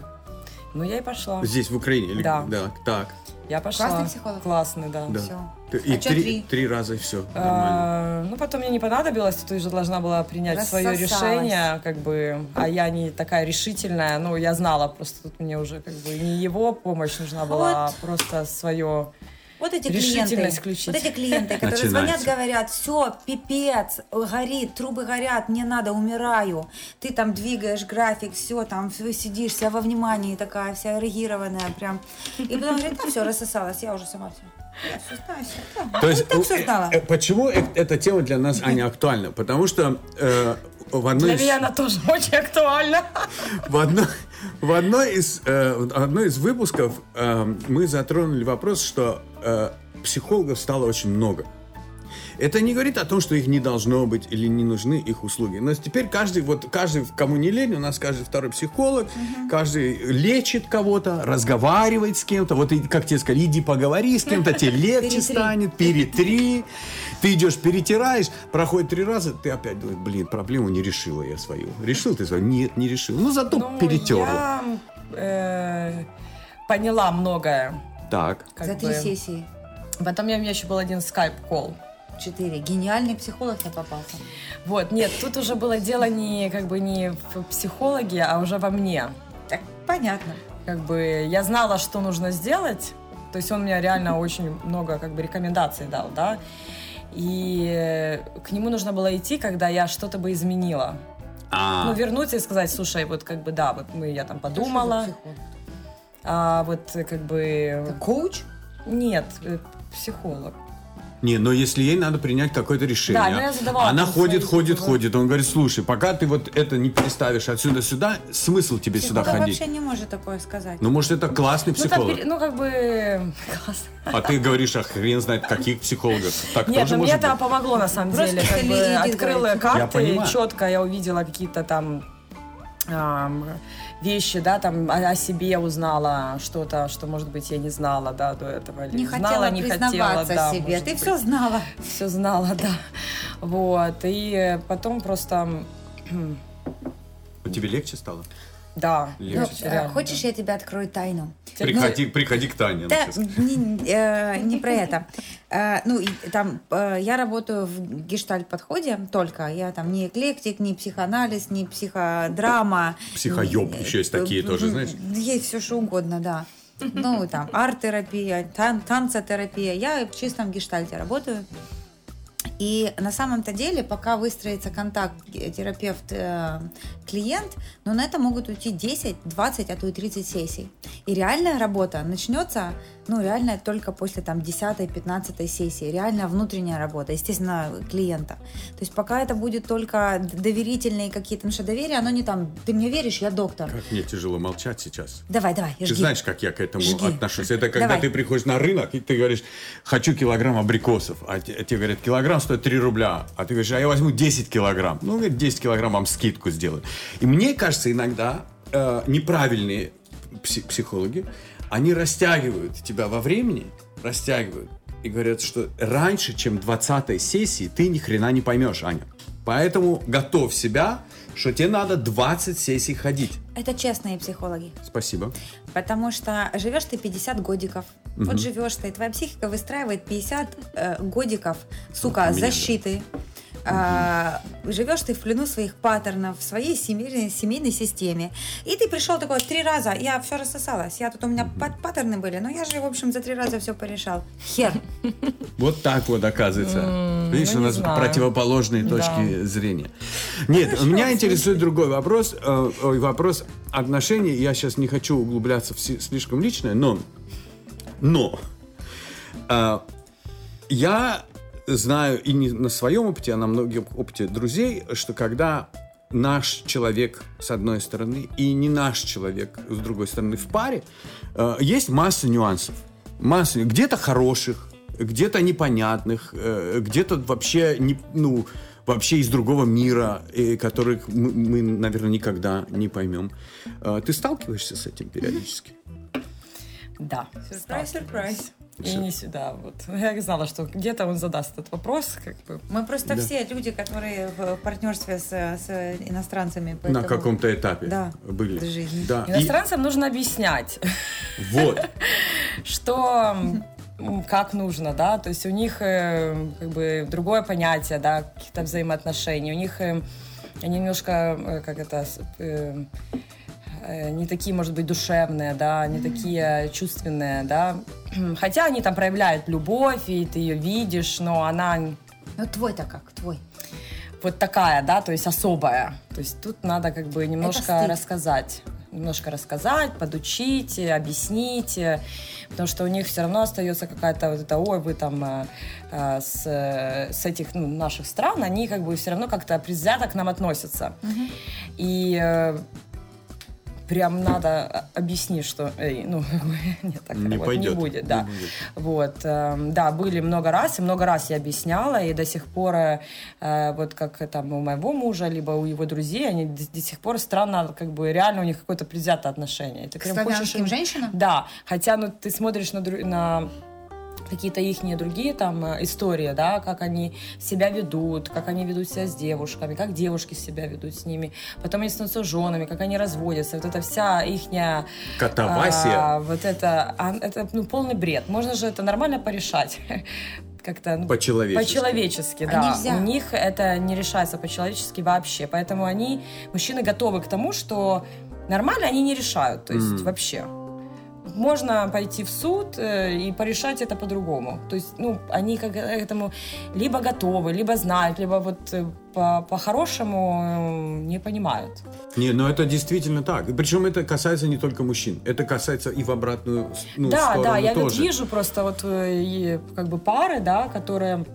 [SPEAKER 2] Ну, я и пошла.
[SPEAKER 1] Здесь, в Украине? Или...
[SPEAKER 2] Да.
[SPEAKER 1] Так,
[SPEAKER 2] Я пошла.
[SPEAKER 3] Классный психолог?
[SPEAKER 2] Классный, да.
[SPEAKER 1] да.
[SPEAKER 3] Всё.
[SPEAKER 1] И
[SPEAKER 3] А
[SPEAKER 1] три,
[SPEAKER 3] три?
[SPEAKER 1] три раза и все. Нормально.
[SPEAKER 2] А, ну, потом мне не понадобилось, ты же должна была принять свое решение, как бы, а я не такая решительная, ну, я знала, просто тут мне уже, как бы, не его помощь нужна была, а просто свое
[SPEAKER 3] Вот эти клиенты,
[SPEAKER 2] включить.
[SPEAKER 3] вот эти клиенты, которые звонят, говорят, все, пипец, горит, трубы горят, мне надо, умираю. Ты там двигаешь график, все, там все сидишь, вся во внимании такая, вся эрегированная прям. И потом говорит, ну все, рассосалась, я уже сама все.
[SPEAKER 1] То есть, э, почему э, эта тема для нас, Аня, актуальна? Потому что э, в одной
[SPEAKER 2] Для из... меня она тоже очень актуальна.
[SPEAKER 1] В одной, в одной, из, э, одной из выпусков э, мы затронули вопрос, что э, психологов стало очень много. Это не говорит о том, что их не должно быть или не нужны их услуги. Но теперь каждый, вот каждый, кому не лень, у нас каждый второй психолог, угу. каждый лечит кого-то, разговаривает с кем-то. Вот, как тебе сказали, иди поговори с кем-то, тебе *laughs* легче станет, перетри. Ты идешь, перетираешь, проходит три раза, ты опять думаешь, блин, проблему не решила я свою. Решил ты свою? Нет, не решил. Ну, зато ну, перетерла.
[SPEAKER 2] Я э, поняла многое.
[SPEAKER 1] Так.
[SPEAKER 3] За три сессии.
[SPEAKER 2] Потом у меня еще был один скайп-колл.
[SPEAKER 3] 4. Гениальный психолог я попался.
[SPEAKER 2] Вот, нет, тут уже было дело не как бы не в психологе, а уже во мне.
[SPEAKER 3] Так, понятно.
[SPEAKER 2] Как бы я знала, что нужно сделать, то есть он мне реально *laughs* очень много как бы рекомендаций дал, да, и к нему нужно было идти, когда я что-то бы изменила. А. Ну, вернуться и сказать, слушай, вот как бы, да, вот мы, я там подумала. А вот как бы...
[SPEAKER 3] Это коуч?
[SPEAKER 2] Нет, э, психолог.
[SPEAKER 1] Не, но если ей надо принять какое-то решение,
[SPEAKER 2] да, я задавала
[SPEAKER 1] она ходит, ходит, типа, ходит. Он говорит, слушай, пока ты вот это не переставишь отсюда сюда, смысл тебе
[SPEAKER 3] психолог
[SPEAKER 1] сюда ходить?
[SPEAKER 3] вообще не может такое сказать.
[SPEAKER 1] Ну, может, это классный психолог.
[SPEAKER 2] Ну, ну как бы... *laughs*
[SPEAKER 1] А ты говоришь, а хрен знает, каких психологов. Так
[SPEAKER 2] Нет,
[SPEAKER 1] тоже
[SPEAKER 2] ну,
[SPEAKER 1] мне
[SPEAKER 2] это помогло, на самом деле. Как бы открыла карты, четко я увидела какие-то там вещи, да, там о, о себе узнала что-то, что, может быть, я не знала, да, до этого.
[SPEAKER 3] Не знала, хотела не хотела, да, себе. Ты быть, все знала.
[SPEAKER 2] Все знала, да. Вот. И потом просто...
[SPEAKER 1] Тебе легче стало?
[SPEAKER 2] Да.
[SPEAKER 3] Ну, хочешь, я тебе открою тайну?
[SPEAKER 1] Приходи, ну, приходи к Тане.
[SPEAKER 3] Да, не, э, не про это. Э, ну, там, э, я работаю в гештальт-подходе только. Я там не эклектик, не психоанализ, не психодрама.
[SPEAKER 1] Психоеб еще есть такие тоже, знаешь?
[SPEAKER 3] Есть все что угодно, да. Ну, там, арт-терапия, тан танцотерапия. Я в чистом гештальте работаю. И на самом-то деле, пока выстроится контакт терапевт-клиент, но на это могут уйти 10, 20, а то и 30 сессий. И реальная работа начнется ну, реально только после там 10-15 сессии, реальная внутренняя работа, естественно, клиента. То есть пока это будет только доверительные какие-то, потому что доверие, оно не там, ты мне веришь, я доктор.
[SPEAKER 1] Как мне тяжело молчать сейчас.
[SPEAKER 3] Давай, давай,
[SPEAKER 1] жги. Ты знаешь, как я к этому жги. отношусь? Это когда давай. ты приходишь на рынок, и ты говоришь, хочу килограмм абрикосов, а тебе говорят, килограмм стоит 3 рубля, а ты говоришь, а я возьму 10 килограмм. Ну, 10 килограмм вам скидку сделают. И мне кажется, иногда э, неправильные психологи, они растягивают тебя во времени, растягивают, и говорят, что раньше, чем 20 сессии, ты ни хрена не поймешь, Аня. Поэтому готовь себя, что тебе надо 20 сессий ходить.
[SPEAKER 3] Это честные психологи.
[SPEAKER 1] Спасибо.
[SPEAKER 3] Потому что живешь ты 50 годиков. Угу. Вот живешь ты, твоя психика выстраивает 50 э, годиков, сука, вот защиты. А, живешь ты в плену своих паттернов, в своей семейной, семейной системе. И ты пришел такой три раза, я все рассосалась. Я тут у меня паттерны были, но я же, в общем, за три раза все порешал. Хер.
[SPEAKER 1] Вот так вот оказывается. Видишь, у нас противоположные точки зрения. Нет, меня интересует другой вопрос. Э, вопрос отношений. Я сейчас не хочу углубляться в слишком личное, но... Но... Э, я знаю и не на своем опыте, а на многих опыте друзей, что когда наш человек с одной стороны и не наш человек с другой стороны в паре, э, есть масса нюансов. Масса, где-то хороших, где-то непонятных, э, где-то вообще не, ну, вообще из другого мира, которых мы, мы, наверное, никогда не поймем. Э, ты сталкиваешься с этим периодически?
[SPEAKER 2] Да.
[SPEAKER 3] Сюрприз, сюрприз.
[SPEAKER 2] И не сюда. Вот. *laughs* Я знала, что где-то он задаст этот вопрос. Как бы.
[SPEAKER 3] Мы просто да. все люди, которые в партнерстве с, с иностранцами.
[SPEAKER 1] Поэтому... На каком-то этапе
[SPEAKER 3] да,
[SPEAKER 1] были.
[SPEAKER 3] Жизни.
[SPEAKER 1] Да.
[SPEAKER 2] Иностранцам И... нужно объяснять.
[SPEAKER 1] Вот. *laughs*
[SPEAKER 2] Что как нужно, да, то есть у них э, как бы другое понятие, да, каких-то взаимоотношений, у них э, они немножко, э, как это, не такие, может быть, душевные, да, не такие чувственные, да. *clears throat* Хотя они там проявляют любовь, и ты ее видишь, но она
[SPEAKER 3] Ну, твой-то как, твой.
[SPEAKER 2] вот такая, да, то есть особая. То есть тут надо как бы немножко рассказать. Немножко рассказать, подучить, э, объяснить, э, потому что у них все равно остается какая-то вот это, ой, вы там э, э, с, с этих ну, наших стран, они как бы все равно как-то предвзято к нам относятся. И э, прям надо объяснить, что, эй, ну, *laughs* нет, так
[SPEAKER 1] Не пойдет,
[SPEAKER 2] не будет,
[SPEAKER 1] не
[SPEAKER 2] да.
[SPEAKER 1] будет.
[SPEAKER 2] Вот, эм, да, были много раз, и много раз я объясняла, и до сих пор, э, э, вот как там у моего мужа, либо у его друзей, они до, до сих пор странно, как бы реально у них какое-то предвзятое отношение. Ты
[SPEAKER 3] К
[SPEAKER 2] прям хочешь им-
[SPEAKER 3] женщинам?
[SPEAKER 2] Да, хотя, ну, ты смотришь на, дру- на какие-то их другие там э, истории, да, как они себя ведут, как они ведут себя с девушками, как девушки себя ведут с ними, потом они становятся женами, как они разводятся, вот эта вся ихняя
[SPEAKER 1] Катавасия.
[SPEAKER 2] а, вот это, а, это ну, полный бред. Можно же это нормально порешать. *laughs* Как-то ну,
[SPEAKER 1] По-человечески.
[SPEAKER 2] По-человечески,
[SPEAKER 3] А
[SPEAKER 2] да.
[SPEAKER 3] нельзя.
[SPEAKER 2] У них это не решается по-человечески вообще. Поэтому они, мужчины, готовы к тому, что нормально они не решают. То есть
[SPEAKER 1] Мгм.
[SPEAKER 2] вообще. Можно пойти в суд э, и порешать это по-другому. То есть, ну, они как к этому либо готовы, либо знают, либо вот э, по- по-хорошему э, не понимают.
[SPEAKER 1] Не, но это действительно так. Причем это касается не только мужчин. Это касается и в обратную ну,
[SPEAKER 2] да,
[SPEAKER 1] сторону
[SPEAKER 2] да, я вот
[SPEAKER 1] тоже.
[SPEAKER 2] вижу просто вот как бы пары, да, которые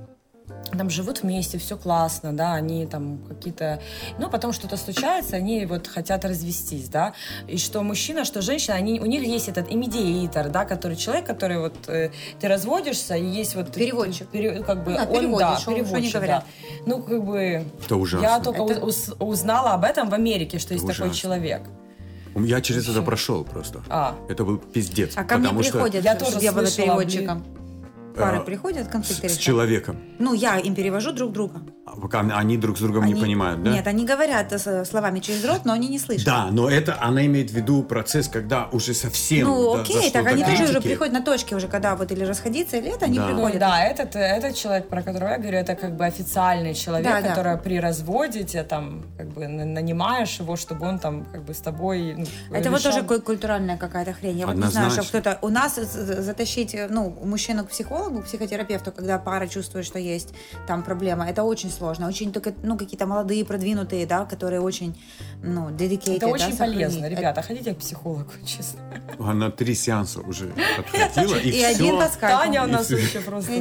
[SPEAKER 2] там живут вместе, все классно, да, они там какие-то, ну, потом что-то случается, они вот хотят развестись, да, и что мужчина, что женщина, они, у них есть этот имедиатор, да, который человек, который вот, э, ты разводишься, и есть вот...
[SPEAKER 3] Переводчик.
[SPEAKER 2] пере- как бы,
[SPEAKER 3] Да,
[SPEAKER 2] он, да,
[SPEAKER 3] они
[SPEAKER 2] переводчик,
[SPEAKER 3] говорят.
[SPEAKER 2] да. Ну, как бы...
[SPEAKER 1] Это ужасно.
[SPEAKER 2] Я только
[SPEAKER 3] Это-
[SPEAKER 2] уз- узнала об этом в Америке, что есть такой
[SPEAKER 1] ужасно.
[SPEAKER 2] человек.
[SPEAKER 1] Я через это прошел просто.
[SPEAKER 2] А.
[SPEAKER 1] Это был пиздец.
[SPEAKER 3] А ко мне
[SPEAKER 1] что
[SPEAKER 3] приходят,
[SPEAKER 2] Я тоже
[SPEAKER 3] я была переводчиком. Пары
[SPEAKER 1] А,
[SPEAKER 3] приходят, конфликты
[SPEAKER 1] с, с человеком.
[SPEAKER 3] Ну, я им перевожу друг друга.
[SPEAKER 1] А Пока они друг с другом не
[SPEAKER 3] Они-
[SPEAKER 1] понимают, да?
[SPEAKER 3] Нет, они говорят э, словами через рот, но они не слышат.
[SPEAKER 1] Да, но это она имеет в виду процесс, когда уже совсем
[SPEAKER 3] Ну,
[SPEAKER 1] да,
[SPEAKER 3] окей, так они тоже уже приходят на точке уже, когда вот или расходиться, или это, они
[SPEAKER 1] Да.
[SPEAKER 3] Приходят.
[SPEAKER 2] да, этот, этот человек, про которого я говорю, это как бы официальный человек,
[SPEAKER 3] Да, да.
[SPEAKER 2] который при разводе тебе там как бы на- нанимаешь его, чтобы он там как бы с тобой ну,
[SPEAKER 3] Это вот
[SPEAKER 2] решал.
[SPEAKER 3] тоже ку- культуральная какая-то хрень. Я вот не знаю, что
[SPEAKER 1] Однозначно.
[SPEAKER 3] кто-то... У нас затащить, э, ну, мужчину к психологу, к психотерапевту, когда пара чувствует, что есть там проблема, это очень сложно. Очень только, ну, какие-то молодые, продвинутые, да, которые очень, ну, dedicated.
[SPEAKER 2] Это
[SPEAKER 3] да,
[SPEAKER 2] очень
[SPEAKER 3] сохранить.
[SPEAKER 2] полезно, ребята. Ходите к психологу, честно.
[SPEAKER 1] Она три сеанса уже *laughs* отходила, и,
[SPEAKER 3] И
[SPEAKER 1] все.
[SPEAKER 3] один по скайпу.
[SPEAKER 2] Таня у нас
[SPEAKER 1] И
[SPEAKER 2] вообще просто...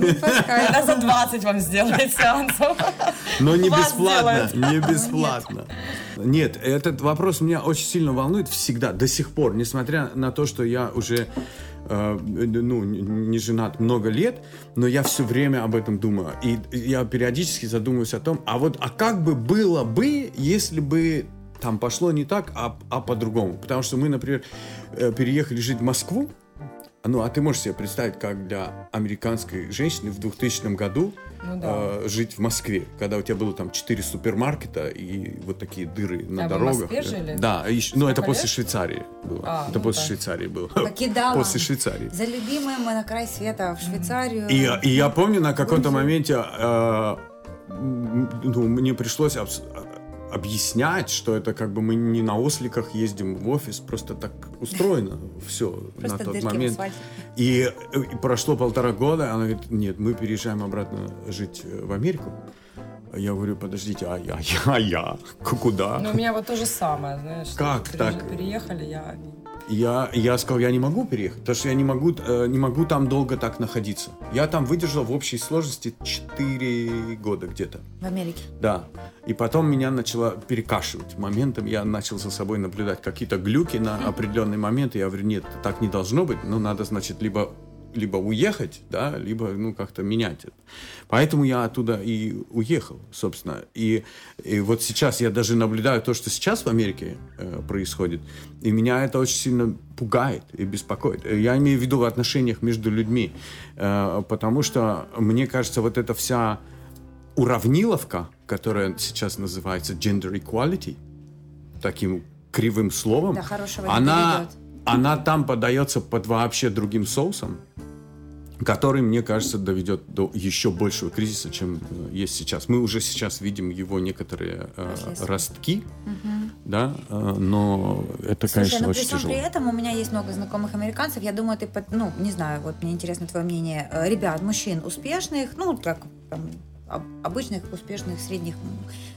[SPEAKER 2] Она за 20 вам сделает сеансов.
[SPEAKER 1] Но не бесплатно, не бесплатно. Нет, этот вопрос меня очень сильно волнует всегда, до сих пор, несмотря на то, что я уже э, ну, не женат много лет, но я все время об этом думаю. И я периодически задумываюсь о том, а вот, а как бы было бы, если бы там пошло не так, а, а по-другому? Потому что мы, например, э, переехали жить в Москву, ну, а ты можешь себе представить, как для американской женщины в 2000 году
[SPEAKER 2] Ну да.
[SPEAKER 1] э, жить в Москве, когда у тебя было там 4 супермаркета и вот такие дыры на
[SPEAKER 2] А вы в
[SPEAKER 1] дорогах.
[SPEAKER 2] Москве жили?
[SPEAKER 1] Да, и ну это
[SPEAKER 2] Сколько
[SPEAKER 1] после
[SPEAKER 2] лет?
[SPEAKER 1] Швейцарии было.
[SPEAKER 2] А,
[SPEAKER 1] это
[SPEAKER 2] ну
[SPEAKER 1] после
[SPEAKER 2] да.
[SPEAKER 1] Швейцарии было.
[SPEAKER 3] Покидала.
[SPEAKER 1] После Швейцарии.
[SPEAKER 3] За любимые мы на край света, в Швейцарию.
[SPEAKER 1] И, и я помню, на каком-то моменте э, ну, мне пришлось обс- объяснять, что это как бы мы не на осликах ездим в офис, просто так устроено все *laughs* на
[SPEAKER 3] Просто
[SPEAKER 1] тот
[SPEAKER 3] дырки в
[SPEAKER 1] момент. И, и прошло полтора года, она говорит, нет, мы переезжаем обратно жить э, в Америку. А Я говорю, подождите, а я, я, *laughs* я, К- куда?
[SPEAKER 2] Ну, у меня вот то же самое, знаешь.
[SPEAKER 1] Как так?
[SPEAKER 2] Переехали, я...
[SPEAKER 1] Я, я сказал, я не могу переехать, потому что я не могу, э, не могу там долго так находиться. Я там выдержал в общей сложности 4 года где-то.
[SPEAKER 3] В Америке.
[SPEAKER 1] Да. И потом меня начало перекашивать. Моментом я начал за собой наблюдать какие-то глюки на определенный момент. И я говорю, нет, так не должно быть. Ну, надо, значит, либо либо уехать, да, либо, ну, как-то менять это. Поэтому я оттуда и уехал, собственно. И, и вот сейчас я даже наблюдаю то, что сейчас в Америке э, происходит, и меня это очень сильно пугает и беспокоит. Э, Я имею в виду в отношениях между людьми, э, потому что, мне кажется, вот эта вся уравниловка, которая сейчас называется gender equality, таким кривым словом,
[SPEAKER 3] Да,
[SPEAKER 1] она. Она там подается под вообще другим соусом. который, мне кажется, доведет до еще большего кризиса, чем э, есть сейчас. Мы уже сейчас видим его некоторые э, ростки, угу. да, э, но это, Слушай, конечно,
[SPEAKER 3] ну,
[SPEAKER 1] очень
[SPEAKER 3] при
[SPEAKER 1] тяжело.
[SPEAKER 3] При этом у меня есть много знакомых американцев. Я думаю, ты, ну, не знаю, вот мне интересно твое мнение. Э, ребят, мужчин успешных, ну, как там, обычных, успешных, средних.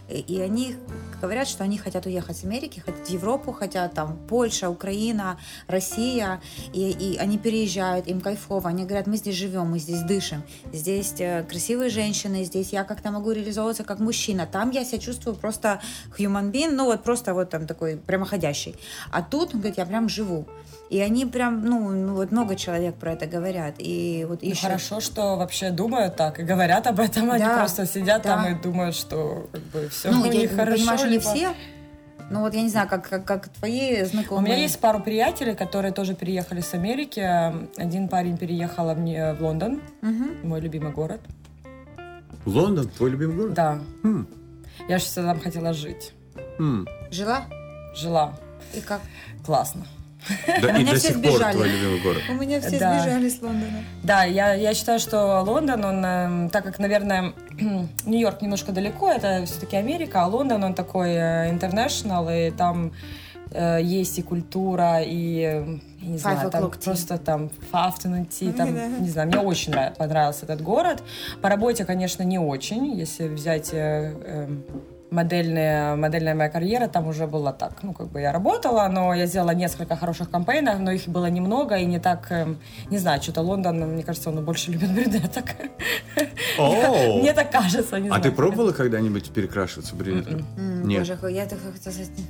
[SPEAKER 3] И они говорят, что они хотят уехать с Америки, хотят в Европу, хотят там Польша, Украина, Россия. И, и они переезжают, им кайфово. Они говорят, мы здесь живем, мы здесь дышим. Здесь э, красивые женщины, здесь я как-то могу реализовываться как мужчина. Там я себя чувствую просто human being, ну вот просто вот там такой прямоходящий. А тут, он говорит, я прям живу. И они прям, ну, ну вот много человек про это говорят. И вот
[SPEAKER 2] ну,
[SPEAKER 3] еще...
[SPEAKER 2] хорошо, что вообще думают так и говорят об этом. Они да, просто сидят да. там и думают, что как бы все
[SPEAKER 3] ну, у них я, хорошо. Понимаю, что не все. Ну вот я не знаю, как, как, как твои знакомые.
[SPEAKER 2] У меня есть пару приятелей, которые тоже переехали с Америки. Один парень переехал мне в Лондон, угу. мой любимый город.
[SPEAKER 1] Лондон, твой любимый город?
[SPEAKER 2] Да. Хм. Я же там хотела жить.
[SPEAKER 3] Хм. Жила?
[SPEAKER 2] Жила.
[SPEAKER 3] И как?
[SPEAKER 2] Классно. *laughs*
[SPEAKER 1] Да, и до сих пор твой любимый город.
[SPEAKER 3] У меня все да. сбежали с Лондона.
[SPEAKER 2] Да, я, я считаю, что Лондон, он, э, так как, наверное, *clears throat* Нью-Йорк немножко далеко, это все-таки Америка, а Лондон, он такой international, э, и там э, есть и культура, и, я не знаю, там просто там afternoon tea, там, не знаю, мне очень понравился этот город. По работе, конечно, не очень, если взять модельная, модельная моя карьера там уже была так. Ну, как бы я работала, но я сделала несколько хороших кампейнов, но их было немного и не так, эм, не знаю, что-то Лондон, мне кажется, он больше любит брюнеток. *laughs* Мне так кажется.
[SPEAKER 1] А ты пробовала когда-нибудь перекрашиваться брюнетом?
[SPEAKER 3] М-м. Нет. Боже, я так
[SPEAKER 1] Хорошо.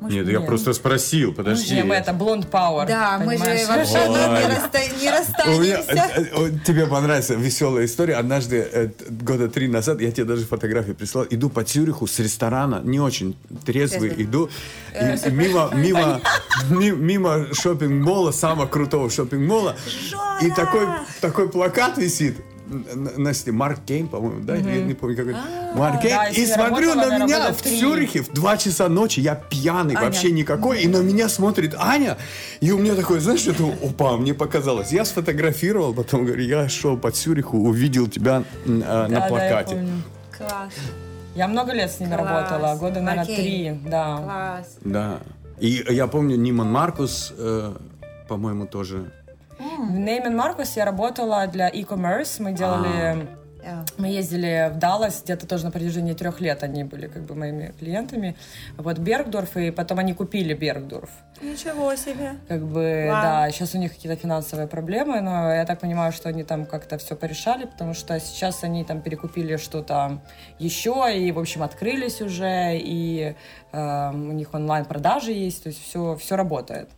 [SPEAKER 1] Может, нет, нет, я просто спросил, подожди.
[SPEAKER 2] Мы это Blonde Power.
[SPEAKER 3] Да, мы же вообще не, расста... не расстанемся. Э,
[SPEAKER 1] э, тебе понравится веселая история. Однажды, э, года три назад, я тебе даже фотографии прислал. Иду по Цюриху с ресторана, не очень трезвый, иду. И мимо, мимо, мимо шопинг-мола, самого крутого шопинг-мола. И такой, такой плакат висит на, на Марк Кейн, по-моему, да, я не помню какой. А, Марк Кейн. и смотрю на меня в Цюрихе в 2 часа ночи, я пьяный, вообще никакой, и на меня смотрит Аня, и у меня такое, знаешь, что-то, опа, мне показалось. Я сфотографировал, потом говорю, я шел по Цюриху, увидел тебя на плакате.
[SPEAKER 3] Класс.
[SPEAKER 2] Я много лет с ними Класс. работала, года, наверное, три, да.
[SPEAKER 3] Класс.
[SPEAKER 1] Да. И я помню, Ниман Маркус, э, по-моему, тоже
[SPEAKER 2] в Neiman Marcus я работала для e-commerce. Мы делали... А. Мы ездили в Даллас, где-то тоже на протяжении трех лет они были как бы моими клиентами. Вот Бергдорф, и потом они купили Бергдорф.
[SPEAKER 3] Ничего себе.
[SPEAKER 2] Как бы, Вау. да, сейчас у них какие-то финансовые проблемы, но я так понимаю, что они там как-то все порешали, потому что сейчас они там перекупили что-то еще, и, в общем, открылись уже, и э, у них онлайн-продажи есть, то есть все, все работает.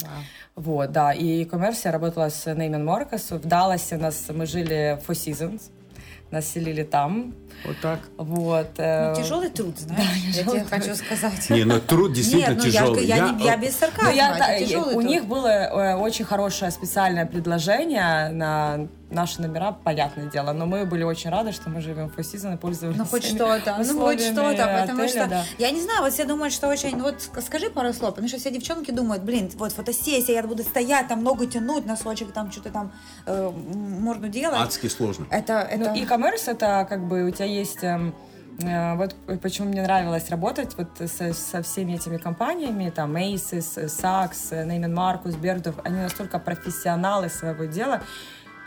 [SPEAKER 2] Wow. Вот, да. И e-commerce я работала с Neyman Marcus. В Далласе у нас мы жили Four Seasons. Нас селили там.
[SPEAKER 1] Вот так.
[SPEAKER 2] Вот.
[SPEAKER 3] Э... Ну, тяжелый труд, знаешь, да, я тебе труд. хочу сказать.
[SPEAKER 1] Не, ну труд действительно Нет, ну, тяжелый.
[SPEAKER 3] Я, я, я, я без сарказма, ну, я, да, У
[SPEAKER 2] труд. них было э, очень хорошее специальное предложение на наши номера, понятное дело, но мы были очень рады, что мы живем в Four Seasons и пользовались
[SPEAKER 3] Ну, хоть что-то, ну, хоть что-то, потому отеля, что, да. я не знаю, вот все думают, что очень, вот скажи пару слов, потому что все девчонки думают, блин, вот фотосессия, я буду стоять, там ногу тянуть, носочек там что-то там э, можно делать.
[SPEAKER 1] Адски сложно.
[SPEAKER 3] Это,
[SPEAKER 2] ну, это... Ну, e-commerce, это как бы у тебя есть... Э, вот почему мне нравилось работать вот со, со всеми этими компаниями, там Macy's, Saks, Neiman Marcus, Bergdorf, они настолько профессионалы своего дела,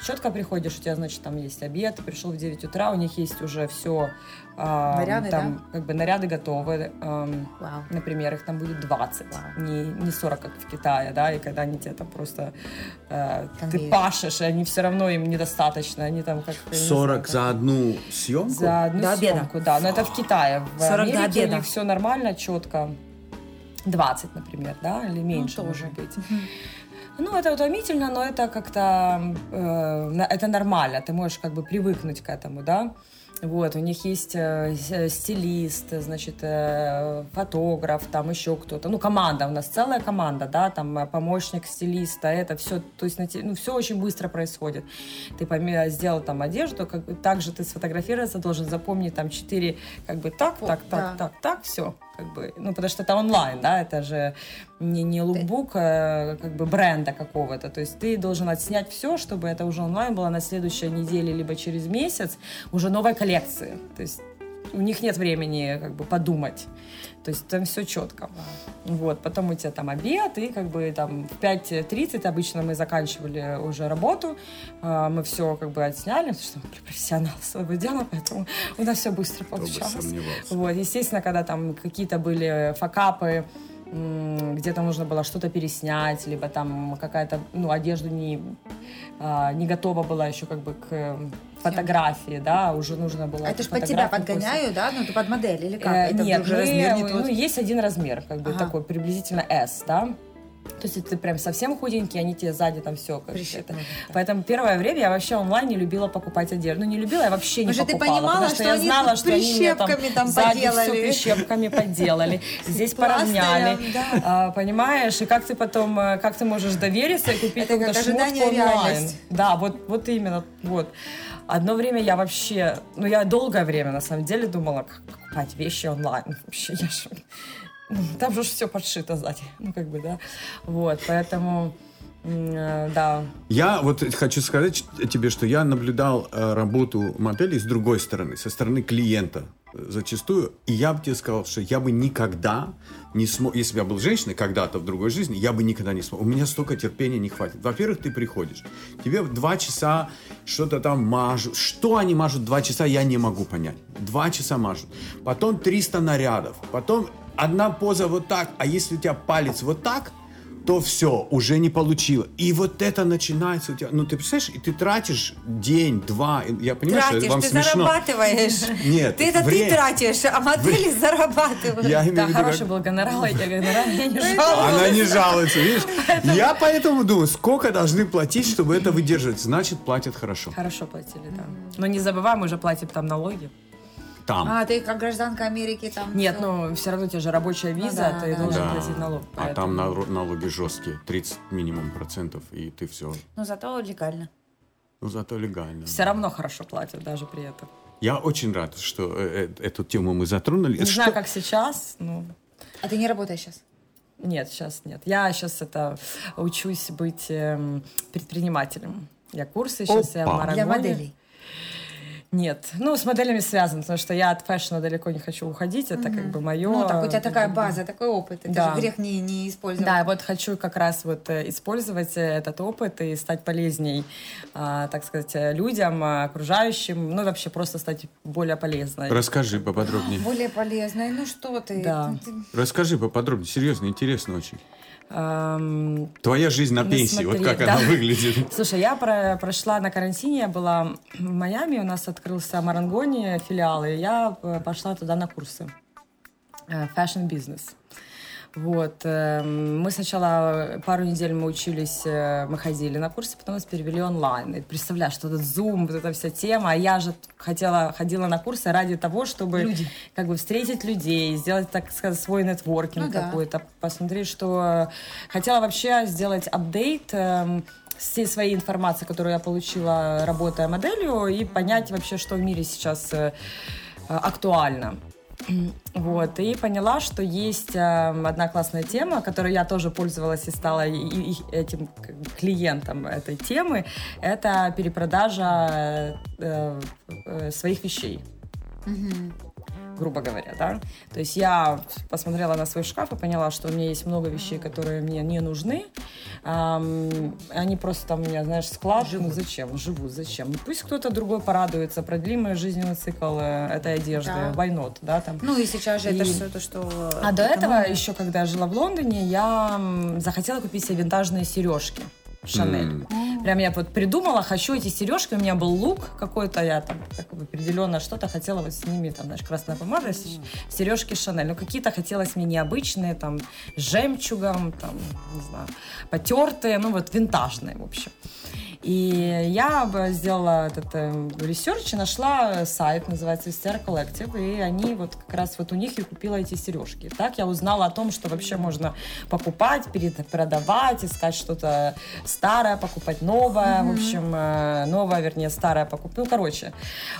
[SPEAKER 2] четко приходишь, у тебя, значит, там есть обед, ты пришел в 9 утра, у них есть уже все,
[SPEAKER 3] э, наряды,
[SPEAKER 2] там,
[SPEAKER 3] да?
[SPEAKER 2] как бы наряды готовы, э, например, их там будет 20, не, не 40, как в Китае, да, и когда они тебе там просто, э, ты пашешь, и они все равно им недостаточно, они там как
[SPEAKER 1] 40 знаю, за одну съемку?
[SPEAKER 2] За одну до съемку, обеда. да, но это в Китае, в 40 Америке до обеда. у них все нормально, четко, 20, например, да, или меньше, ну, тоже. может быть. Ну, это утомительно, но это как-то, э, это нормально, ты можешь как бы привыкнуть к этому, да. Вот, у них есть э, стилист, значит, э, фотограф, там еще кто-то. Ну, команда, у нас целая команда, да, там э, помощник стилиста, это все, то есть, ну, все очень быстро происходит. Ты помимо сделал там одежду, как, также ты сфотографироваться должен запомнить там четыре, как бы так, так, так, да. так, так, все как бы, ну, потому что это онлайн, да, это же не, не лукбук а, как бы бренда какого-то, то есть ты должен отснять все, чтобы это уже онлайн было на следующей неделе, либо через месяц уже новой коллекции, то есть у них нет времени как бы подумать. То есть там все четко. Вот, потом у тебя там обед, и как бы там в 5.30 обычно мы заканчивали уже работу, а, мы все как бы отсняли, потому что мы профессионал своего дела, поэтому у нас все быстро получалось. Вот, естественно, когда там какие-то были факапы, где-то нужно было что-то переснять, либо там какая-то, ну, одежду не, а, не готова была еще как бы к фотографии, да, уже нужно было.
[SPEAKER 3] А это же под тебя подгоняю, да, ну, ты под модель или как?
[SPEAKER 2] Э, это нет, уже мы, размер не ну, есть один размер, как бы ага. такой приблизительно S, да, то есть ты прям совсем худенький, они тебе сзади там все как это. Поэтому первое время я вообще онлайн не любила покупать одежду. Ну, не любила, я вообще не Уже покупала.
[SPEAKER 3] ты понимала,
[SPEAKER 2] потому что, что я знала, что они мне там, там сзади
[SPEAKER 3] поделали.
[SPEAKER 2] все прищепками поделали. *laughs* Здесь поравняли. А, понимаешь? И как ты потом, э, как ты можешь довериться и купить какую-то шмотку онлайн? Да, вот, вот именно. Вот. Одно время я вообще, ну я долгое время на самом деле думала, как покупать вещи онлайн. Вообще, я же *laughs* там же все подшито сзади. *laughs* Ну, как бы, да. Вот, поэтому... Э, да.
[SPEAKER 1] Я вот хочу сказать тебе, что я наблюдал э, работу модели с другой стороны, со стороны клиента э, зачастую, и я бы тебе сказал, что я бы никогда не смог, если бы я был женщиной когда-то в другой жизни, я бы никогда не смог. У меня столько терпения не хватит. Во-первых, ты приходишь, тебе два часа что-то там мажут. Что они мажут два часа, я не могу понять. Два часа мажут. Потом 300 нарядов. Потом одна поза вот так, а если у тебя палец вот так, то все, уже не получила. И вот это начинается у тебя. Ну, ты представляешь, и ты тратишь день, два. Я понимаю,
[SPEAKER 3] тратишь,
[SPEAKER 1] что вам
[SPEAKER 3] ты
[SPEAKER 1] смешно.
[SPEAKER 3] зарабатываешь.
[SPEAKER 1] Нет.
[SPEAKER 3] Ты это
[SPEAKER 1] время...
[SPEAKER 3] ты тратишь, а модели зарабатывают.
[SPEAKER 2] Я имею да, в виду, хороший как... был гонорар, я гонорар, я не жалуюсь.
[SPEAKER 1] Она не жалуется, видишь? Я поэтому думаю, сколько должны платить, чтобы это выдерживать. Значит, платят хорошо.
[SPEAKER 2] Хорошо платили, да. Но не забываем, мы же платим там налоги
[SPEAKER 1] там.
[SPEAKER 3] А, ты как гражданка Америки там?
[SPEAKER 2] Нет, все... ну все равно у тебя же рабочая ну виза, ну, да, ты да, должен да. платить налог.
[SPEAKER 1] Поэтому... А там налоги жесткие, 30 минимум процентов, и ты все.
[SPEAKER 3] Ну зато легально.
[SPEAKER 1] Ну зато легально.
[SPEAKER 2] Все да. равно хорошо платят даже при этом.
[SPEAKER 1] Я очень рад, что э, э, эту тему мы затронули.
[SPEAKER 2] Не
[SPEAKER 1] что...
[SPEAKER 2] знаю, как сейчас, ну...
[SPEAKER 3] А ты не работаешь сейчас?
[SPEAKER 2] Нет, сейчас нет. Я сейчас это учусь быть э, предпринимателем. Я курсы сейчас, Опа. я в Марагоне.
[SPEAKER 3] Для моделей.
[SPEAKER 2] Нет, ну с моделями связано, потому что я от фэшна далеко не хочу уходить, это mm-hmm. как бы мое.
[SPEAKER 3] Ну так у тебя такая база, такой опыт, это да. же грех не не использовать.
[SPEAKER 2] Да, вот хочу как раз вот э, использовать э, этот опыт и стать полезней, а, так сказать, э, людям, окружающим, ну вообще просто стать более полезной.
[SPEAKER 1] Расскажи поподробнее.
[SPEAKER 3] Более полезной, ну что ты?
[SPEAKER 2] Да.
[SPEAKER 1] Расскажи поподробнее, серьезно, интересно очень. Эм, Твоя жизнь на пенсии, смотри, вот как да. она выглядит. *laughs*
[SPEAKER 2] Слушай, я про, прошла на карантине, я была в Майами, у нас открылся Марангони филиал, и я э, пошла туда на курсы. Fashion э, business. Вот. Эм, мы сначала пару недель мы учились, э, мы ходили на курсы, потом нас перевели онлайн. И представляешь, что этот Zoom, вот эта вся тема. А я же хотела, ходила на курсы ради того, чтобы Люди. как бы встретить людей, сделать, так сказать, свой нетворкинг ну, какой-то, да. посмотреть, что... Хотела вообще сделать апдейт эм, всей своей информации, которую я получила, работая моделью, и понять вообще, что в мире сейчас э, актуально. Вот, и поняла, что есть э, одна классная тема, которой я тоже пользовалась и стала этим клиентом этой темы. Это перепродажа э, э, своих вещей. Mm-hmm грубо говоря, да. То есть я посмотрела на свой шкаф и поняла, что у меня есть много вещей, которые мне не нужны. Um, они просто там у меня, знаешь, склад. Живут. Ну зачем? Живут, зачем? Пусть кто-то другой порадуется, продлим мой жизненный цикл э, этой одежды, да. why not, да, там.
[SPEAKER 3] Ну и сейчас же и... это все то, что...
[SPEAKER 2] А до этого, еще когда я жила в Лондоне, я захотела купить себе винтажные сережки. Шанель. Mm. Прям я вот придумала, хочу эти сережки, у меня был лук какой-то, я там как бы определенно что-то хотела вот с ними, там, знаешь, красная помада, mm. сережки Шанель. Ну, какие-то хотелось мне необычные, там, с жемчугом, там, не знаю, потертые, ну, вот винтажные, в общем. И я сделала этот э, research и нашла сайт, называется Vestiaire Collective, и они вот как раз вот у них и купила эти сережки. Так я узнала о том, что вообще можно покупать, продавать, искать что-то старое, покупать новое, mm-hmm. в общем, э, новое, вернее, старое покупать. Ну, короче,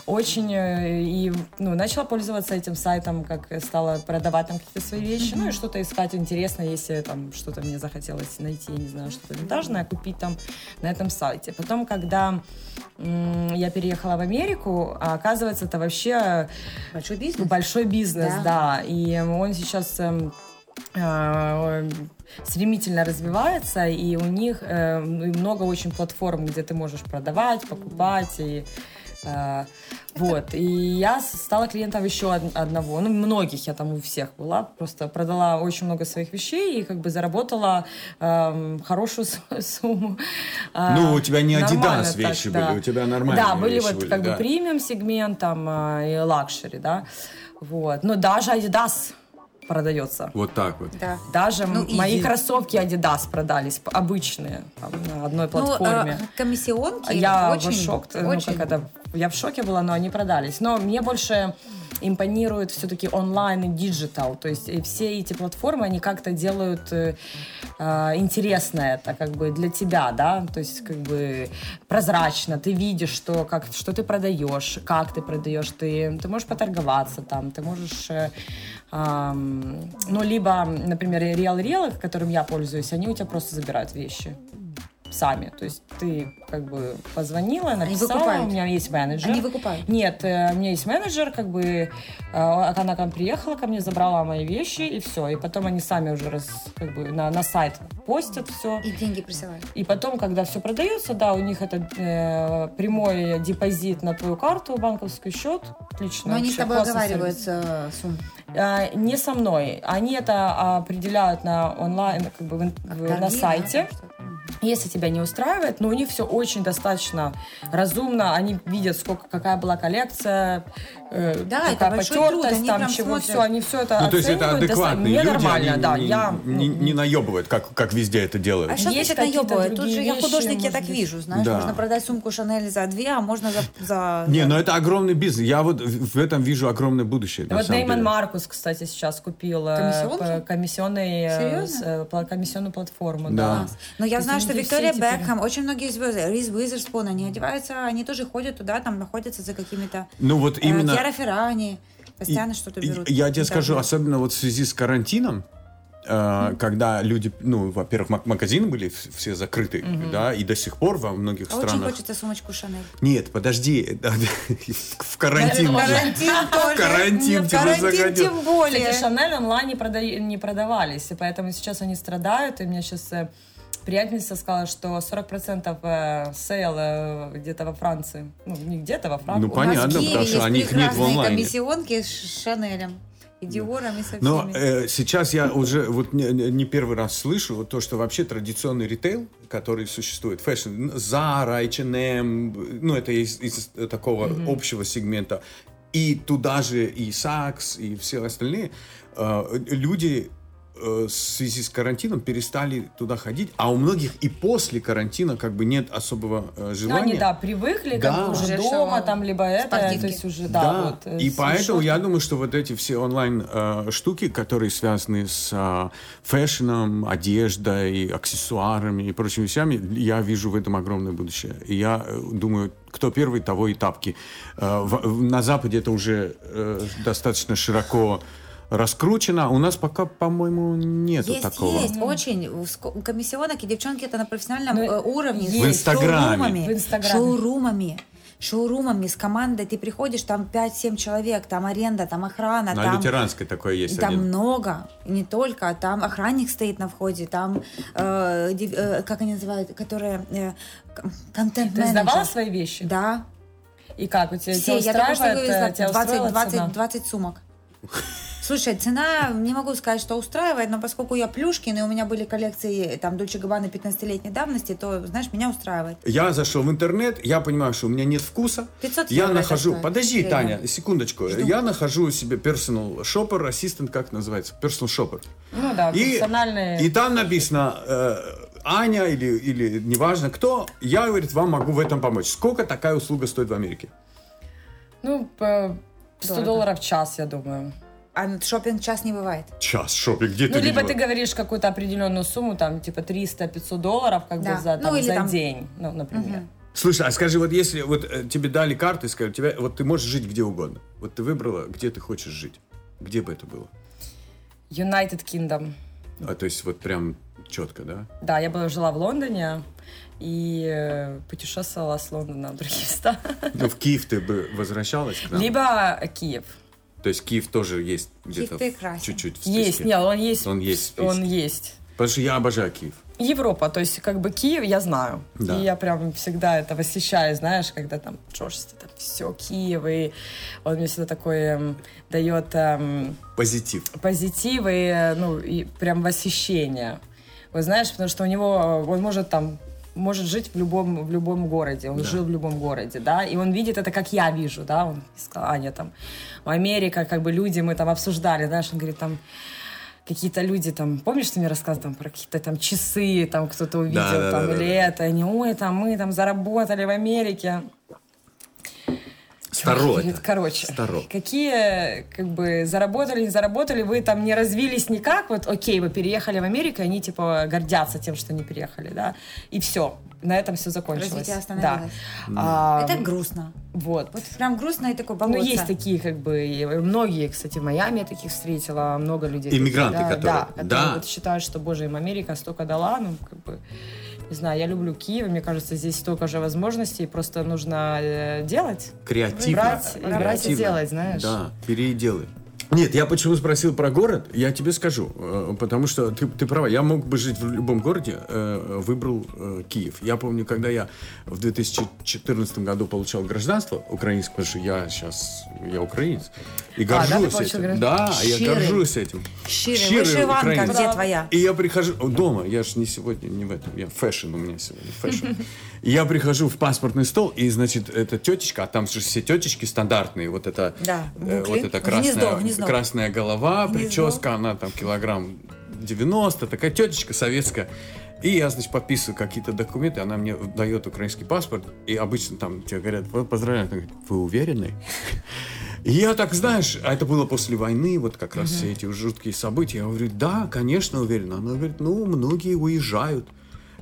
[SPEAKER 2] очень э, и ну, начала пользоваться этим сайтом, как стала продавать там какие-то свои вещи, mm-hmm. ну и что-то искать интересное, если там что-то мне захотелось найти, не знаю, что-то винтажное, купить там на этом сайте. Потом, когда я переехала в Америку, а оказывается, это вообще
[SPEAKER 3] большой бизнес.
[SPEAKER 2] Большой бизнес, да. да. И он сейчас эм, э, стремительно развивается, и у них э, много очень платформ, где ты можешь продавать, покупать и вот, и я стала клиентом еще одного, ну, многих, я там у всех была, просто продала очень много своих вещей и как бы заработала *laughs* э, хорошую сумму.
[SPEAKER 1] А, ну, у тебя не Adidas вещи так, были, да. у тебя нормальные
[SPEAKER 2] Да, были вот были, как да. бы премиум сегмент там э, и luxury, да, вот. Но даже Adidas продается.
[SPEAKER 1] Вот так вот.
[SPEAKER 2] Да. Даже ну, мои и... кроссовки Adidas продались, обычные, там, на одной ну, платформе.
[SPEAKER 3] Ну, комиссионки
[SPEAKER 2] Я
[SPEAKER 3] очень,
[SPEAKER 2] в шок, очень... ну, как это, я в шоке была, но они продались. Но мне больше импонирует все-таки онлайн и digital. То есть и все эти платформы, они как-то делают э, э, интересно это как бы для тебя, да, то есть как бы прозрачно, ты видишь, что, как, что ты продаешь, как ты продаешь, ты, ты можешь поторговаться там, ты можешь э, ну, либо, например, Real, которым я пользуюсь, они у тебя просто забирают вещи сами. То есть ты как бы позвонила, написала, у меня есть менеджер.
[SPEAKER 3] Они выкупают?
[SPEAKER 2] Нет, э, у меня есть менеджер, как бы э, она ко мне приехала, ко мне забрала мои вещи, и все. И потом они сами уже раз, как бы на, на сайт постят все.
[SPEAKER 3] И деньги присылают.
[SPEAKER 2] И потом, когда все продается, да, у них это э, прямой депозит на твою карту, банковский счет. Отлично.
[SPEAKER 3] Но они с тобой оговариваются сумму?
[SPEAKER 2] А, не со мной. Они это определяют на онлайн, как бы в, на сайте. Да? Если тебя не устраивает, но у них все очень достаточно разумно, они видят, сколько, какая была коллекция, э,
[SPEAKER 3] да,
[SPEAKER 2] это потертость, там чего, смотрят. все, они все это
[SPEAKER 1] Ну, то есть это адекватные люди,
[SPEAKER 2] нормально,
[SPEAKER 1] они
[SPEAKER 2] да,
[SPEAKER 1] не,
[SPEAKER 2] я...
[SPEAKER 1] не, не наебывают, как, как везде это делают.
[SPEAKER 3] А что значит наебывают? Тут же я художник, я так быть. вижу, знаешь, да. можно продать сумку Шанель за две, а можно за... за
[SPEAKER 1] не, но это огромный бизнес, я вот в этом вижу огромное будущее.
[SPEAKER 2] Вот Нейман Маркус, кстати, сейчас купил
[SPEAKER 3] э,
[SPEAKER 2] комиссионный, э, комиссионную платформу.
[SPEAKER 1] Да.
[SPEAKER 3] Но я знаю, что Виктория Бекхэм, очень многие звезды, Риз Уизерспун, они одеваются, они тоже ходят туда, там находятся за какими-то...
[SPEAKER 1] Ну вот именно...
[SPEAKER 3] Феррани, постоянно что-то берут.
[SPEAKER 1] Я тебе скажу, особенно вот в связи с карантином, Uh, когда люди, ну, во-первых, магазины были все закрыты, mm-hmm. да, и до сих пор во многих
[SPEAKER 3] а
[SPEAKER 1] странах.
[SPEAKER 3] Очень хочется сумочку Шанель.
[SPEAKER 1] Нет, подожди, *laughs* в карантин. *laughs*
[SPEAKER 3] В карантин тоже.
[SPEAKER 1] Карантин тебе
[SPEAKER 3] заходил. тем более.
[SPEAKER 2] Кстати, Шанель онлайн не продавались, и поэтому сейчас они страдают, и у меня сейчас э, приятельница сказала, что 40% э, sale э, где-то во Франции. Ну, не где-то, во Франции.
[SPEAKER 1] Ну, понятно, потому что они их нет в онлайне.
[SPEAKER 3] комиссионки с Шанелем. И Диором, и со
[SPEAKER 1] Но э, сейчас я уже вот не, не первый раз слышу вот то, что вообще традиционный ритейл, который существует, fashion, Zara, H&M, ну это из, из такого mm-hmm. общего сегмента, и туда же и Saks, и все остальные, э, люди в связи с карантином перестали туда ходить, а у многих и после карантина как бы нет особого э, желания.
[SPEAKER 2] Они, да, привыкли, да. как бы уже дома, там, либо это, то есть уже, да.
[SPEAKER 1] да. Вот, э, и поэтому я думаю, что вот эти все онлайн э, штуки, которые связаны с э, фэшном, одеждой, аксессуарами и прочими вещами, я вижу в этом огромное будущее. И я э, думаю, кто первый, того и тапки. Э, в, на Западе это уже э, достаточно широко раскручено. У нас пока, по-моему, нету
[SPEAKER 3] есть,
[SPEAKER 1] такого.
[SPEAKER 3] Есть, очень. Комиссионок и девчонки это на профессиональном ну, э, уровне.
[SPEAKER 1] Есть. В Инстаграме.
[SPEAKER 3] В Инстаграме. Шоурумами шоурумами с командой, ты приходишь, там 5-7 человек, там аренда, там охрана.
[SPEAKER 1] На
[SPEAKER 3] там,
[SPEAKER 1] лютеранской такое есть.
[SPEAKER 3] Там
[SPEAKER 1] один.
[SPEAKER 3] много, не только, там охранник стоит на входе, там, э, э, как они называют, которые э, контент-менеджер.
[SPEAKER 2] Ты сдавала свои вещи?
[SPEAKER 3] Да.
[SPEAKER 2] И как, у тебя,
[SPEAKER 3] Все,
[SPEAKER 2] тебя
[SPEAKER 3] я только что вывезла 20, 20, 20 сумок. Слушай, цена, не могу сказать, что устраивает, но поскольку я Плюшкин, и у меня были коллекции там Дольче Габбана 15-летней давности, то, знаешь, меня устраивает.
[SPEAKER 1] Я зашел в интернет, я понимаю, что у меня нет вкуса.
[SPEAKER 3] 500
[SPEAKER 1] Я нахожу... Подожди, Время. Таня, секундочку. Жду. Я нахожу себе personal shopper, ассистент, как называется? Personal shopper.
[SPEAKER 2] Ну да,
[SPEAKER 1] и,
[SPEAKER 2] персональные...
[SPEAKER 1] И там написано... Э, Аня или, или неважно кто, я, говорит, вам могу в этом помочь. Сколько такая услуга стоит в Америке?
[SPEAKER 2] Ну, по 100
[SPEAKER 3] Дорого.
[SPEAKER 2] долларов в час, я думаю.
[SPEAKER 3] А шопинг час не бывает.
[SPEAKER 1] Час шопинг, где
[SPEAKER 2] Ну,
[SPEAKER 1] ты
[SPEAKER 2] либо
[SPEAKER 1] видела?
[SPEAKER 2] ты говоришь какую-то определенную сумму, там, типа 300-500 долларов, как
[SPEAKER 3] Да.
[SPEAKER 2] бы за,
[SPEAKER 3] Ну,
[SPEAKER 2] там,
[SPEAKER 3] или
[SPEAKER 2] за
[SPEAKER 3] там-
[SPEAKER 2] день, ну, например.
[SPEAKER 1] Слушай, а скажи, вот если вот э, тебе дали карту и сказали, тебя, вот ты можешь жить где угодно. Вот ты выбрала, где ты хочешь жить. Где бы это было?
[SPEAKER 2] United Kingdom.
[SPEAKER 1] А то есть вот прям четко, да?
[SPEAKER 2] Да, я была, жила в Лондоне и э, путешествовала с Лондона в другие места.
[SPEAKER 1] Но в Киев ты бы возвращалась к нам?
[SPEAKER 2] Либо Киев.
[SPEAKER 1] То есть Киев тоже есть где-то чуть-чуть в списке?
[SPEAKER 2] Есть, нет, он есть.
[SPEAKER 1] Он есть.
[SPEAKER 2] Он есть.
[SPEAKER 1] Потому что я обожаю Киев.
[SPEAKER 2] Европа, то есть как бы Киев я знаю.
[SPEAKER 1] Да.
[SPEAKER 2] И я прям всегда это восхищаюсь, знаешь, когда там Джордж, там все, Киев, и он мне всегда такой эм, дает эм,
[SPEAKER 1] Позитив.
[SPEAKER 2] позитив и, э, ну, и прям восхищение. Вы знаешь, потому что у него, э, он может там может жить в любом, в любом городе, он
[SPEAKER 1] Да.
[SPEAKER 2] жил в любом городе, да, и он видит это, как я вижу, да, он сказал, Аня, там, Америка, как бы люди, мы там обсуждали, знаешь, он говорит, там, какие-то люди там, помнишь, ты мне рассказывал там про какие-то там часы, там кто-то увидел,
[SPEAKER 1] Да, да,
[SPEAKER 2] там,
[SPEAKER 1] да,
[SPEAKER 2] или
[SPEAKER 1] да.
[SPEAKER 2] это, они, ой, там, мы там заработали в Америке.
[SPEAKER 1] Старо это.
[SPEAKER 2] Короче,
[SPEAKER 1] Старо.
[SPEAKER 2] какие, как бы, заработали, не заработали, вы там не развились никак, вот, окей, вы переехали в Америку, и они, типа, гордятся тем, что они переехали, да, и все, на этом все закончилось.
[SPEAKER 3] Развитие
[SPEAKER 2] Да.
[SPEAKER 3] остановилось.
[SPEAKER 2] А,
[SPEAKER 3] Это грустно.
[SPEAKER 2] вот.
[SPEAKER 3] Вот прям грустно и такое
[SPEAKER 2] Ну,
[SPEAKER 3] болотце.
[SPEAKER 2] есть такие, как бы, многие, кстати, в Майами я таких встретила, много людей.
[SPEAKER 1] Иммигранты,
[SPEAKER 2] да,
[SPEAKER 1] которые-
[SPEAKER 2] Да, которые
[SPEAKER 1] да.
[SPEAKER 2] вот считают, что, боже, им Америка столько дала, ну, как бы, не знаю, я люблю Киев, мне кажется, здесь столько же возможностей, просто нужно э, делать.
[SPEAKER 1] Креативно.
[SPEAKER 2] Брать и брать и
[SPEAKER 1] Креативно.
[SPEAKER 2] делать, знаешь.
[SPEAKER 1] Да, бери и делай. Нет, я почему спросил про город, я тебе скажу, э, потому что ты, ты права, я мог бы жить в любом городе, э, выбрал э, Киев. Я помню, когда я в 2014 году получал гражданство украинское, потому что я сейчас, я украинец, и
[SPEAKER 2] да,
[SPEAKER 1] горжусь
[SPEAKER 2] получил
[SPEAKER 1] этим.
[SPEAKER 2] гражданство?
[SPEAKER 1] Да, я
[SPEAKER 3] Щирый.
[SPEAKER 1] горжусь этим.
[SPEAKER 3] Щирый.
[SPEAKER 1] Щирый
[SPEAKER 3] Вышиванка,
[SPEAKER 1] украинец.
[SPEAKER 3] где твоя?
[SPEAKER 1] И я прихожу дома, я же не сегодня, не в этом, я fashion у меня сегодня, fashion. Я прихожу в паспортный стол, и, значит, эта тетечка, а там же все тетечки стандартные, вот это,
[SPEAKER 3] Да,
[SPEAKER 1] э, вот эта красная,
[SPEAKER 3] Гнездо, гнездо.
[SPEAKER 1] Красная голова,
[SPEAKER 3] Гнездо.
[SPEAKER 1] прическа, она там килограмм 90, такая тетечка советская. И я, значит, подписываю какие-то документы, она мне дает украинский паспорт, и обычно там тебе говорят, вот поздравляю, она говорит, вы уверены? И я так, знаешь, а это было после войны, вот как раз все эти жуткие события. Я говорю, да, конечно, уверена. Она говорит, ну, многие уезжают.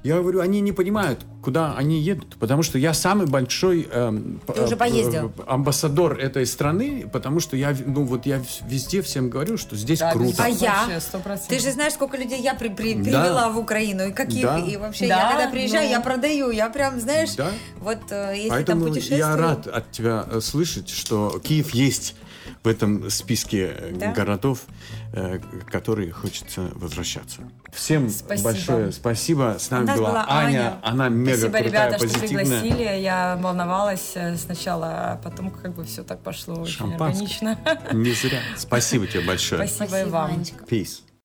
[SPEAKER 1] Я говорю, они не понимают, куда они едут, потому что я самый большой эм,
[SPEAKER 3] Ты уже
[SPEAKER 1] э,
[SPEAKER 3] поездил.
[SPEAKER 1] э, амбассадор этой страны, потому что я, ну вот я везде всем говорю, что здесь
[SPEAKER 2] Да,
[SPEAKER 1] круто.
[SPEAKER 3] А я?
[SPEAKER 2] сто процентов.
[SPEAKER 3] Ты же знаешь, сколько людей я при- при-
[SPEAKER 1] Да.
[SPEAKER 3] привела в Украину, и каких,
[SPEAKER 1] Да.
[SPEAKER 3] и вообще,
[SPEAKER 2] Да,
[SPEAKER 3] я когда приезжаю,
[SPEAKER 2] ну.
[SPEAKER 3] я продаю, я прям, знаешь,
[SPEAKER 1] Да.
[SPEAKER 3] вот э, если
[SPEAKER 1] Поэтому
[SPEAKER 3] там путешествую...
[SPEAKER 1] я рад от тебя слышать, что Киев есть в этом списке э,
[SPEAKER 3] Да.
[SPEAKER 1] городов, э, которые хочется возвращаться. Всем
[SPEAKER 2] Спасибо.
[SPEAKER 1] большое спасибо. С нами была
[SPEAKER 3] была
[SPEAKER 1] Аня.
[SPEAKER 3] Аня.
[SPEAKER 1] Она мега
[SPEAKER 2] Спасибо,
[SPEAKER 1] крутая,
[SPEAKER 2] ребята, что
[SPEAKER 1] позитивная.
[SPEAKER 2] пригласили. Я волновалась э, сначала, а потом как бы все так пошло очень органично.
[SPEAKER 1] Не зря. Спасибо тебе большое.
[SPEAKER 2] Спасибо и вам.
[SPEAKER 3] Анечка.
[SPEAKER 1] Peace.